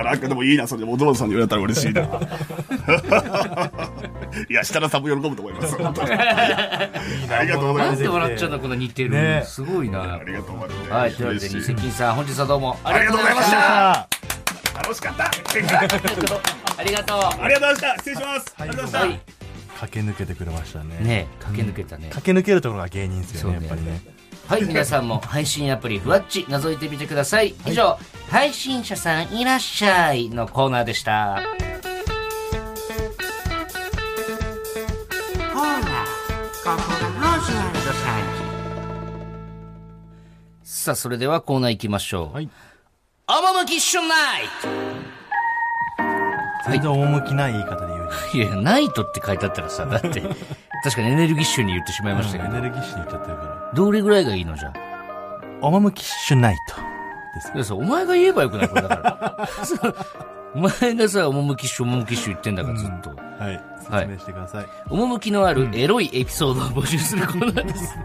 Speaker 4: なんかでもいいな、それで、お父さんに言われたら嬉しいな。[LAUGHS] いや、設楽さんも喜ぶと思います。本当にありがとうございます。
Speaker 1: なんで笑っちゃうのこの似てる。
Speaker 2: ね
Speaker 1: すごいな
Speaker 4: あ。りがとうございます。
Speaker 1: はい、というわけで、ニセキンさん、本日はどうもあ
Speaker 4: ありがとうございました。
Speaker 2: あ
Speaker 4: 楽しかった。[LAUGHS]
Speaker 1: ありがとう。
Speaker 4: ありがとうございました。失礼します。ありがとうございました。
Speaker 2: 駆け抜けてくれましたね。
Speaker 1: ねえ駆け抜けたね。
Speaker 2: 駆け抜けるところが芸人ですよね、
Speaker 1: ね
Speaker 2: やっぱりね。
Speaker 1: はい、皆さんも配信アプリふわっち覗いてみてください。以上、配信者さんいらっしゃいのコーナーでした。ほら、ここがホジランドささあ、それではコーナー行きましょう。
Speaker 2: はい。
Speaker 1: 趣ナイ
Speaker 2: 全然趣ない言い方で [LAUGHS]
Speaker 1: いや、ナイトって書いてあったらさ、だって、確かにエネルギッシュに言ってしまいました。けど、
Speaker 2: エネルギッシュに言っちゃってるから。
Speaker 1: どれぐらいがいいのじゃ？
Speaker 2: 趣シュナイトです
Speaker 1: いやさ、お前が言えばよくないこれだから。[LAUGHS] お前がさ、趣ッシュ、趣ッシュ言ってんだから、ずっと。
Speaker 2: はい。説明してください。
Speaker 1: 趣のあるエロいエピソードを募集するコーナーです。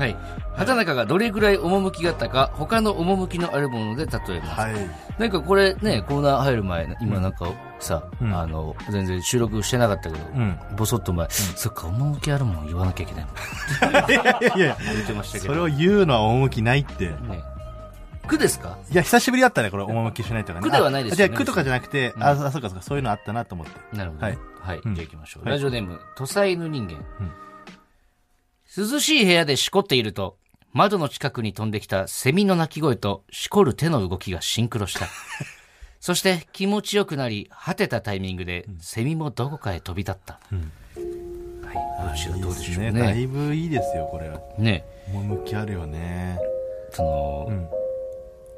Speaker 1: はい。畑中がどれぐらい趣があったか、他の趣のあるもので例えます。
Speaker 2: はい。
Speaker 1: なんかこれね、コーナー入る前、今なんかさ、
Speaker 2: うん
Speaker 1: あの、全然収録してなかったけど、
Speaker 2: うん
Speaker 1: ぼそっと前、そっか、趣あるもん言わなきゃいけない
Speaker 2: いやいやいや、
Speaker 1: 言ってましたけど。
Speaker 2: それを言うのは趣ないって。
Speaker 1: ね。苦ですか？
Speaker 2: いや、久しぶりだったね、これ、趣しないとかね。
Speaker 1: 苦ではないですよね
Speaker 2: あじゃあ、苦とかじゃなくて、あ、あそうかそうか、そういうのあったなと思って。
Speaker 1: なるほど。
Speaker 2: は
Speaker 1: はいい。
Speaker 2: うん
Speaker 1: じゃあ行きましょう。
Speaker 2: はい
Speaker 1: ラジオネーム、土佐犬人間。涼しい部屋でしこっていると、窓の近くに飛んできたセミの鳴き声としこる手の動きがシンクロした。[LAUGHS] そして気持ちよくなり、果てたタイミングで、セミもどこかへ飛び立った。はい。私はどうでしょう
Speaker 2: いいですだ
Speaker 1: ね。
Speaker 2: いぶいいですよ、これは。
Speaker 1: ね。
Speaker 2: 趣あるよね。
Speaker 1: その、
Speaker 2: ん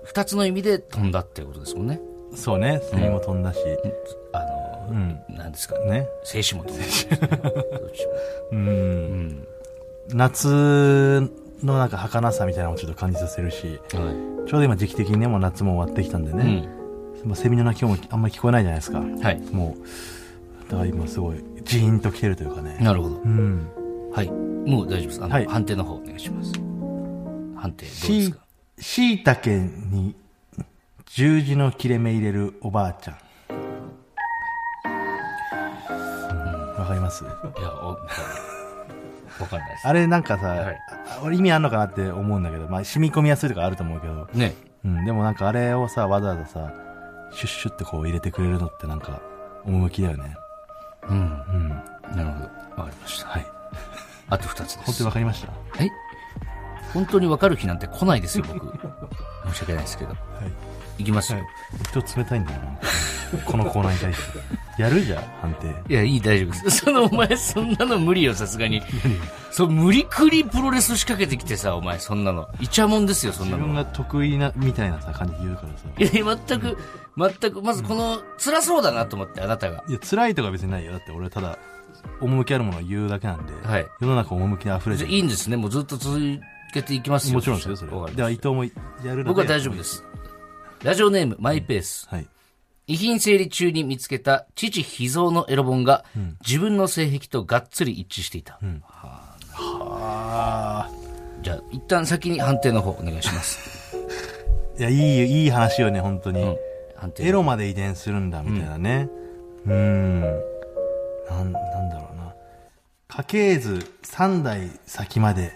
Speaker 1: 二つの意味で飛んだってことですもんね。
Speaker 2: そうね、セミも飛んだし。
Speaker 1: あの、
Speaker 2: うん。
Speaker 1: なんですかね。
Speaker 2: ね。
Speaker 1: 静止も飛んだし。[LAUGHS]
Speaker 2: うん。
Speaker 1: うん。
Speaker 2: 夏のなんか儚さみたいなのもちょっと感じさせるし、
Speaker 1: は
Speaker 2: ちょうど今時期的にね、もう夏も終わってきたんで
Speaker 1: い。
Speaker 2: ね、まあセミの鳴き声もあんまり聞こえないじゃないですか。
Speaker 1: うん。はい。
Speaker 2: もう、だから今すごい、ジーンと来てるというかね。
Speaker 1: なるほど。
Speaker 2: うん。
Speaker 1: はい。もう大丈夫です。あの、
Speaker 2: はい
Speaker 1: 判定の方お願いします。判定どうです
Speaker 2: し
Speaker 1: か、
Speaker 2: しいたけに十字の切れ目入れるおばあちゃん。うんわかります？
Speaker 1: いや、お、わかんないです。
Speaker 2: あれなんかさ、
Speaker 1: はい
Speaker 2: あ俺意味あんのかなって思うんだけど、まあ染み込みやすいとかあると思うけど、
Speaker 1: ね。
Speaker 2: うん、でもなんかあれをさ、わざわざさ、シュッシュってこう入れてくれるのってなんか、趣だよね。
Speaker 1: うん。
Speaker 2: うん。
Speaker 1: なるほど。わかりました。
Speaker 2: はい。[LAUGHS]
Speaker 1: あと二つです。
Speaker 2: 本当にわかりました？
Speaker 1: え本当にわかる日なんて来ないですよ、僕。[LAUGHS] 申し訳ないですけど。
Speaker 2: はい。
Speaker 1: いきますよ。
Speaker 2: はい。人冷たいんだよな。このコーナーに対して。やるじゃん、判定。
Speaker 1: いや、いい、大丈夫です。[LAUGHS] その、お前、そんなの無理よ、さすがに。そう、無理くりプロレス仕掛けてきてさ、お前、そんなの。イチャモンですよ、そんなの。
Speaker 2: 自分が得意な、みたいなさ、感じで言うからさ。
Speaker 1: いや、全く、全く、まずこの、辛そうだなと思って、あなたが。
Speaker 2: いや、辛いとか別にないよ。だって俺はただ、趣あるものを言うだけなんで、
Speaker 1: はい
Speaker 2: 世の中趣に溢れ
Speaker 1: じゃ。あいいんですね。もうずっと続けていきますよ。
Speaker 2: もちろんですよ、それは。
Speaker 1: わかり
Speaker 2: では、伊
Speaker 1: ました
Speaker 2: 藤もやるので
Speaker 1: 僕は大丈夫で。す。ラジオネーム、マイペース。
Speaker 2: はい。
Speaker 1: 遺品整理中に見つけた父秘蔵のエロ本が、自分の性癖とがっつり一致していた。
Speaker 2: あ
Speaker 1: じゃあ、一旦先に判定の方お願いします。
Speaker 2: ー [LAUGHS] いや、いい、いい話よね、本当に。
Speaker 1: うん。判定。
Speaker 2: エロまで遺伝するんだ、みたいなね。うーん。なん、なんだろうな。家系図三代先まで、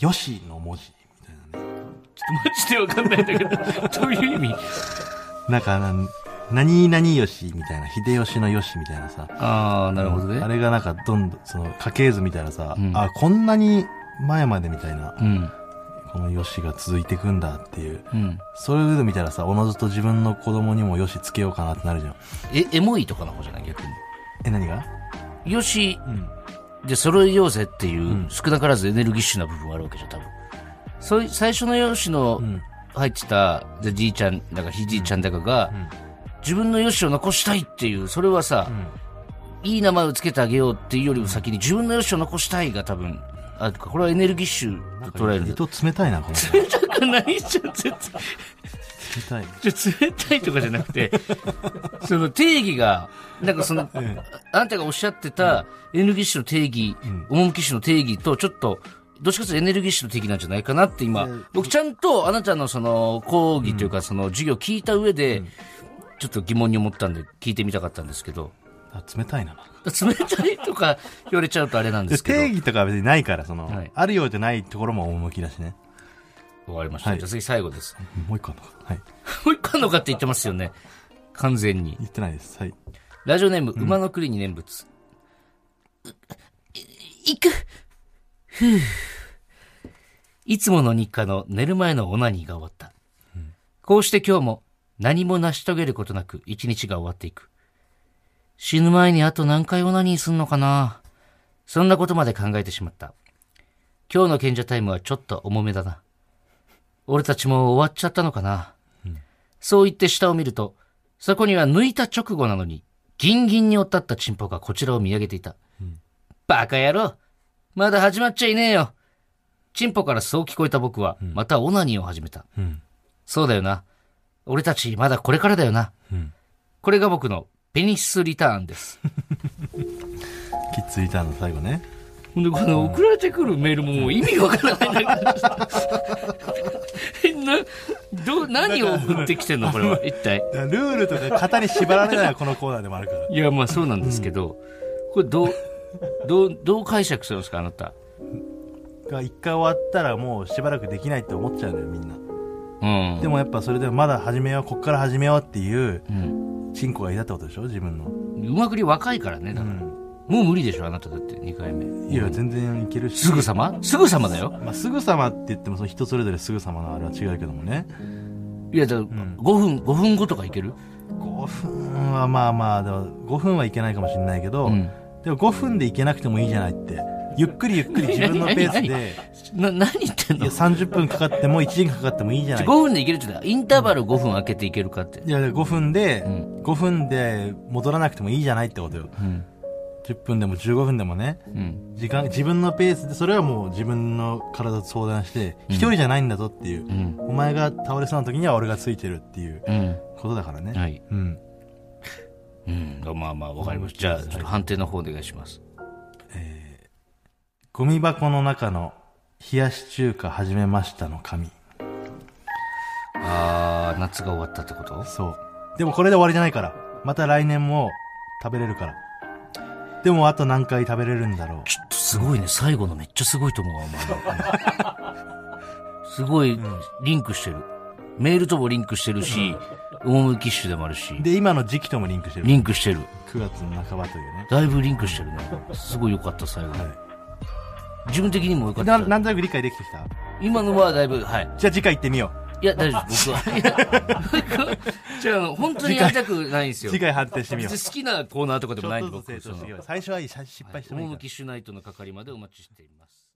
Speaker 2: よしの文字、みたいなね。
Speaker 1: ちょっとマジでわかんないんだけど、どういう意味？
Speaker 2: なんか、なん何々よし、みたいな、秀吉のよし、みたいなさ。
Speaker 1: ああ、なるほどね。
Speaker 2: あれがなんか、どんどん、その、家系図みたいなさ、
Speaker 1: うん
Speaker 2: あ、こんなに前までみたいな、
Speaker 1: うん。
Speaker 2: このよしが続いていくんだっていう。
Speaker 1: うん。
Speaker 2: そういうの見たらさ、おのずと自分の子供にもよしつけようかなってなるじゃん。
Speaker 1: え、エモいとかの方じゃない逆に。
Speaker 2: え、何が？
Speaker 1: よし、
Speaker 2: うん。
Speaker 1: で揃えようぜっていう、少なからずエネルギッシュな部分があるわけじゃん、多分。そういう、最初のよしの
Speaker 2: ん
Speaker 1: 入ってた、じゃあじいちゃんだかひじいちゃんだかが、自分のよしを残したいっていう、それはさ、いい名前をつけてあげようっていうよりも先に自分のよしを残したいが多分、あこれはエネルギッシュと捉えるんだ。
Speaker 2: 糸冷たいな、この人。冷
Speaker 1: だから何じゃ、絶対。
Speaker 2: たい。
Speaker 1: 冷たいとかじゃなくて、[LAUGHS] その定義が、なんかその、[LAUGHS]
Speaker 2: え
Speaker 1: あなたがおっしゃってたエネルギッシュの定義、趣シュの定義とちょっと、どっちかというとエネルギッシュの定義なんじゃないかなって今、僕ちゃんとあなたのその講義というかその授業聞いた上で、ちょっと疑問に思ったんで聞いてみたかったんですけど、
Speaker 2: あ冷たいな。
Speaker 1: 冷たいとか [LAUGHS] 言われちゃうとあれなんで
Speaker 2: です
Speaker 1: けど。
Speaker 2: 定義とかは別にないから、その、
Speaker 1: はい
Speaker 2: あるようじゃないところも趣だしね。
Speaker 1: わかりました。
Speaker 2: はい
Speaker 1: じゃあ次最後です。
Speaker 2: もう一個あるのか？はい。[LAUGHS]
Speaker 1: もう一個あんのかって言ってますよね。完全に。
Speaker 2: 言ってないです。はい。
Speaker 1: ラジオネーム、馬の栗に念仏。行くふぅ。いつもの日課の寝る前のオナニーが終わった。こうして今日も何も成し遂げることなく一日が終わっていく。死ぬ前にあと何回オナニーすんのかなそんなことまで考えてしまった。今日の賢者タイムはちょっと重めだな。俺たちも終わっちゃったのかな、そう言って下を見ると、そこには抜いた直後なのに、ギンギンにおったったチンポがこちらを見上げていた。バカ野郎まだ始まっちゃいねえよチンポからそう聞こえた僕は、またオナニーを始めた。
Speaker 2: うん。
Speaker 1: そうだよな。俺たちまだこれからだよな。
Speaker 2: うん。
Speaker 1: これが僕のペニスリターンです。[LAUGHS]
Speaker 2: キッズリターンの最後ね。
Speaker 1: ほんで、この送られてくるメールももう意味わからないんだけどさ。な、ど、何を送ってきてんの？これは。一体。
Speaker 2: ルールとか型に縛られないこのコーナーでもあるから。
Speaker 1: いや、まあそうなんですけど、これどう、どう、どう解釈するんですかあなた？
Speaker 2: が一回終わったらもうしばらくできないって思っちゃうのよ、みんな。
Speaker 1: うん。
Speaker 2: でもやっぱそれでもまだ始めよう、こっから始めようっていう、
Speaker 1: うん。
Speaker 2: チンコがいたってことでしょ？自分の。
Speaker 1: うまくり若いからね、だから。もう無理でしょあなただって、2回目。
Speaker 2: いや、全然いけるし。
Speaker 1: すぐさま？すぐさまだよ。
Speaker 2: まあ、すぐさまって言っても、その人それぞれすぐさまのあれは違うけどもね。
Speaker 1: いや、だから5分、5分後とかいける
Speaker 2: ？5分はまあまあ、でも5分はいけないかもしれないけど、
Speaker 1: うん
Speaker 2: でも5分でいけなくてもいいじゃないって。ゆっくりゆっくり自分のペース [LAUGHS]
Speaker 1: 何
Speaker 2: で、
Speaker 1: な、何言ってんの？
Speaker 2: いや、30分かかっても1時間かかってもいいじゃない
Speaker 1: ?5 分でいけるって言ったらインターバル5分空けていけるかって。
Speaker 2: いや、5分で、
Speaker 1: ん
Speaker 2: 5分で戻らなくてもいいじゃないってことよ。
Speaker 1: うん。
Speaker 2: 10分でも15分でもね、
Speaker 1: うん。
Speaker 2: 時間、自分のペースで、それはもう自分の体と相談して、一人じゃないんだぞっていう、
Speaker 1: うん。
Speaker 2: お前が倒れそうな時には俺がついてるっていう
Speaker 1: うん。
Speaker 2: ことだからね。
Speaker 1: はい。
Speaker 2: うん。
Speaker 1: うん。まあまあ、わかりました。じゃあ、ちょっと判定の方お願いします。
Speaker 2: ゴミ箱の中の冷やし中華始めましたの紙。
Speaker 1: あー、夏が終わったってこと？
Speaker 2: そう。でもこれで終わりじゃないから。また来年も食べれるから。でもあと何回食べれるんだろう。
Speaker 1: ちょっとすごいね。最後のめっちゃすごいと思うわ、お前。[LAUGHS] すごい、リンクしてる。メールともリンクしてるし、大きッシュでもあるし、
Speaker 2: で、今の時期ともリンクしてる。
Speaker 1: リンクしてる。
Speaker 2: 9月の半ばというね。
Speaker 1: だいぶリンクしてるね。すごい良かった、最後。
Speaker 2: は
Speaker 1: 自分的にも良かっ
Speaker 2: い。な、
Speaker 1: た。
Speaker 2: なんとなく理解できてきた？
Speaker 1: 今のはだいぶ、はい。
Speaker 2: じゃあ次回行ってみよう。
Speaker 1: いや、大丈夫、僕は。じゃあ、本当にやりたくないんですよ。
Speaker 2: 次回判定してみよう。
Speaker 1: 別に好きなコーナーとかでもないんで、僕、
Speaker 2: 最初はいい失敗してもいい
Speaker 1: 趣シュナイトの係までお待ちしています。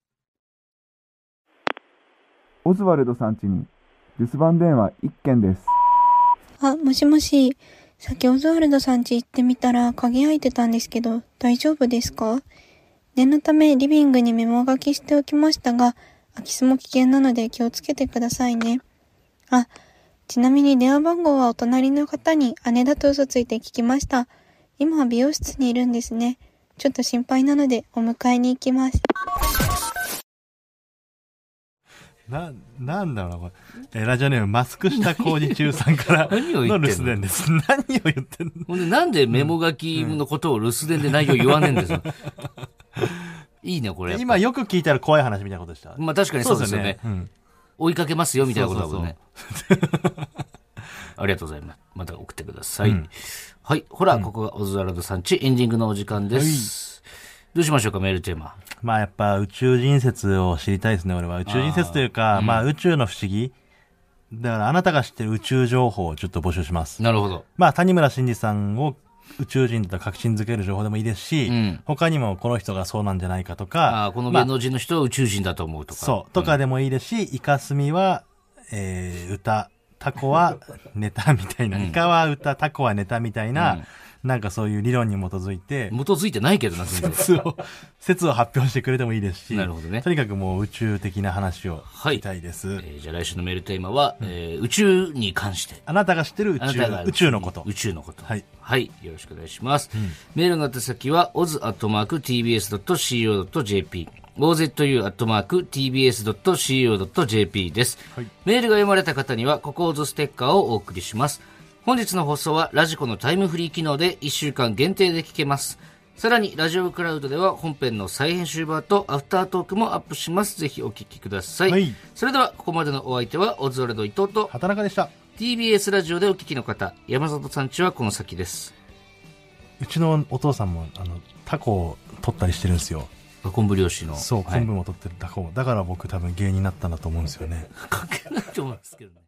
Speaker 5: オズワルドさん家に留守番電話1件です。
Speaker 6: あ、もしもし。さっきオズワルドさん家行ってみたら鍵開いてたんですけど、大丈夫ですか？念のためリビングにメモ書きしておきましたが、空き巣も危険なので気をつけてくださいね。あ、ちなみに電話番号はお隣の方に姉だと嘘ついて聞きました。今は美容室にいるんですね。ちょっと心配なのでお迎えに行きます。
Speaker 2: な、なんだろうな、これ。えーラジオネーム、マスクした工事中さんから
Speaker 1: 何を言ってんの？
Speaker 2: の留守電です。[LAUGHS] 何を言ってんの？
Speaker 1: ほんで、なんでメモ書きのことを留守電で内容言わねえんですよ。いいね、これ。
Speaker 2: 今よく聞いたら怖い話みたいなことでした？
Speaker 1: まあ確かにそうですよね。
Speaker 2: うん
Speaker 1: 追いかけますよ、みたいなことだもんね。ありがとうございます。また送ってください。
Speaker 2: うん
Speaker 1: はい。ほら、ここがオズワルドさんちエンディングのお時間です。どうしましょうか、メールテーマ。
Speaker 2: まあやっぱ宇宙人説を知りたいですね、俺は。宇宙人説というか、まあ宇宙の不思議。だからあなたが知ってる宇宙情報をちょっと募集します。
Speaker 1: なるほど。
Speaker 2: まあ谷村新司さんを宇宙人と確信づける情報でもいいですし、
Speaker 1: うん
Speaker 2: 他にもこの人がそうなんじゃないかと
Speaker 1: あ
Speaker 2: か、
Speaker 1: あ、この
Speaker 2: まあ
Speaker 1: 芸能人の人は宇宙人だと思うとか。
Speaker 2: そう、とかでもいいですし、イカスミは、えー、歌、タコはネタみたいな、
Speaker 1: うん
Speaker 2: イカは歌、タコはネタみたいな、
Speaker 1: うん
Speaker 2: なんかそういう理論に基づいて、
Speaker 1: 基づいてないけどな、全然。
Speaker 2: 説を、[LAUGHS] 説を発表してくれてもいいですし、
Speaker 1: なるほどね
Speaker 2: とにかくもう宇宙的な話を
Speaker 1: はい
Speaker 2: 聞きたいです。
Speaker 1: えーじゃあ来週のメールテーマは、えー宇宙に関して。
Speaker 2: あなたが知ってる宇宙宇宙のこと。
Speaker 1: 宇宙のこと。
Speaker 2: はい。
Speaker 1: はい。よろしくお願いします。メールの宛先は、oz.tbs.co.jp。ozu.tbs.co.jp です、メールが読まれた方には、ココーズステッカーをお送りします。本日の放送は、ラジコのタイムフリー機能で1週間限定で聞けます。さらに、ラジオクラウドでは本編の再編集版とアフタートークもアップします。ぜひお聞きください。
Speaker 2: はい
Speaker 1: それでは、ここまでのお相手は、オズワルド伊藤と、
Speaker 2: 畑中でした。
Speaker 1: TBS ラジオでお聞きの方、山里さんちはこの先です。
Speaker 2: うちのお父さんも、あの、タコを取ったりしてるんですよ。
Speaker 1: 昆布漁師の。
Speaker 2: そう、
Speaker 1: はい
Speaker 2: 昆布も取ってるタコを。だから僕多分芸人になったんだと思うんですよね。
Speaker 1: 関係ないと思うんですけどね。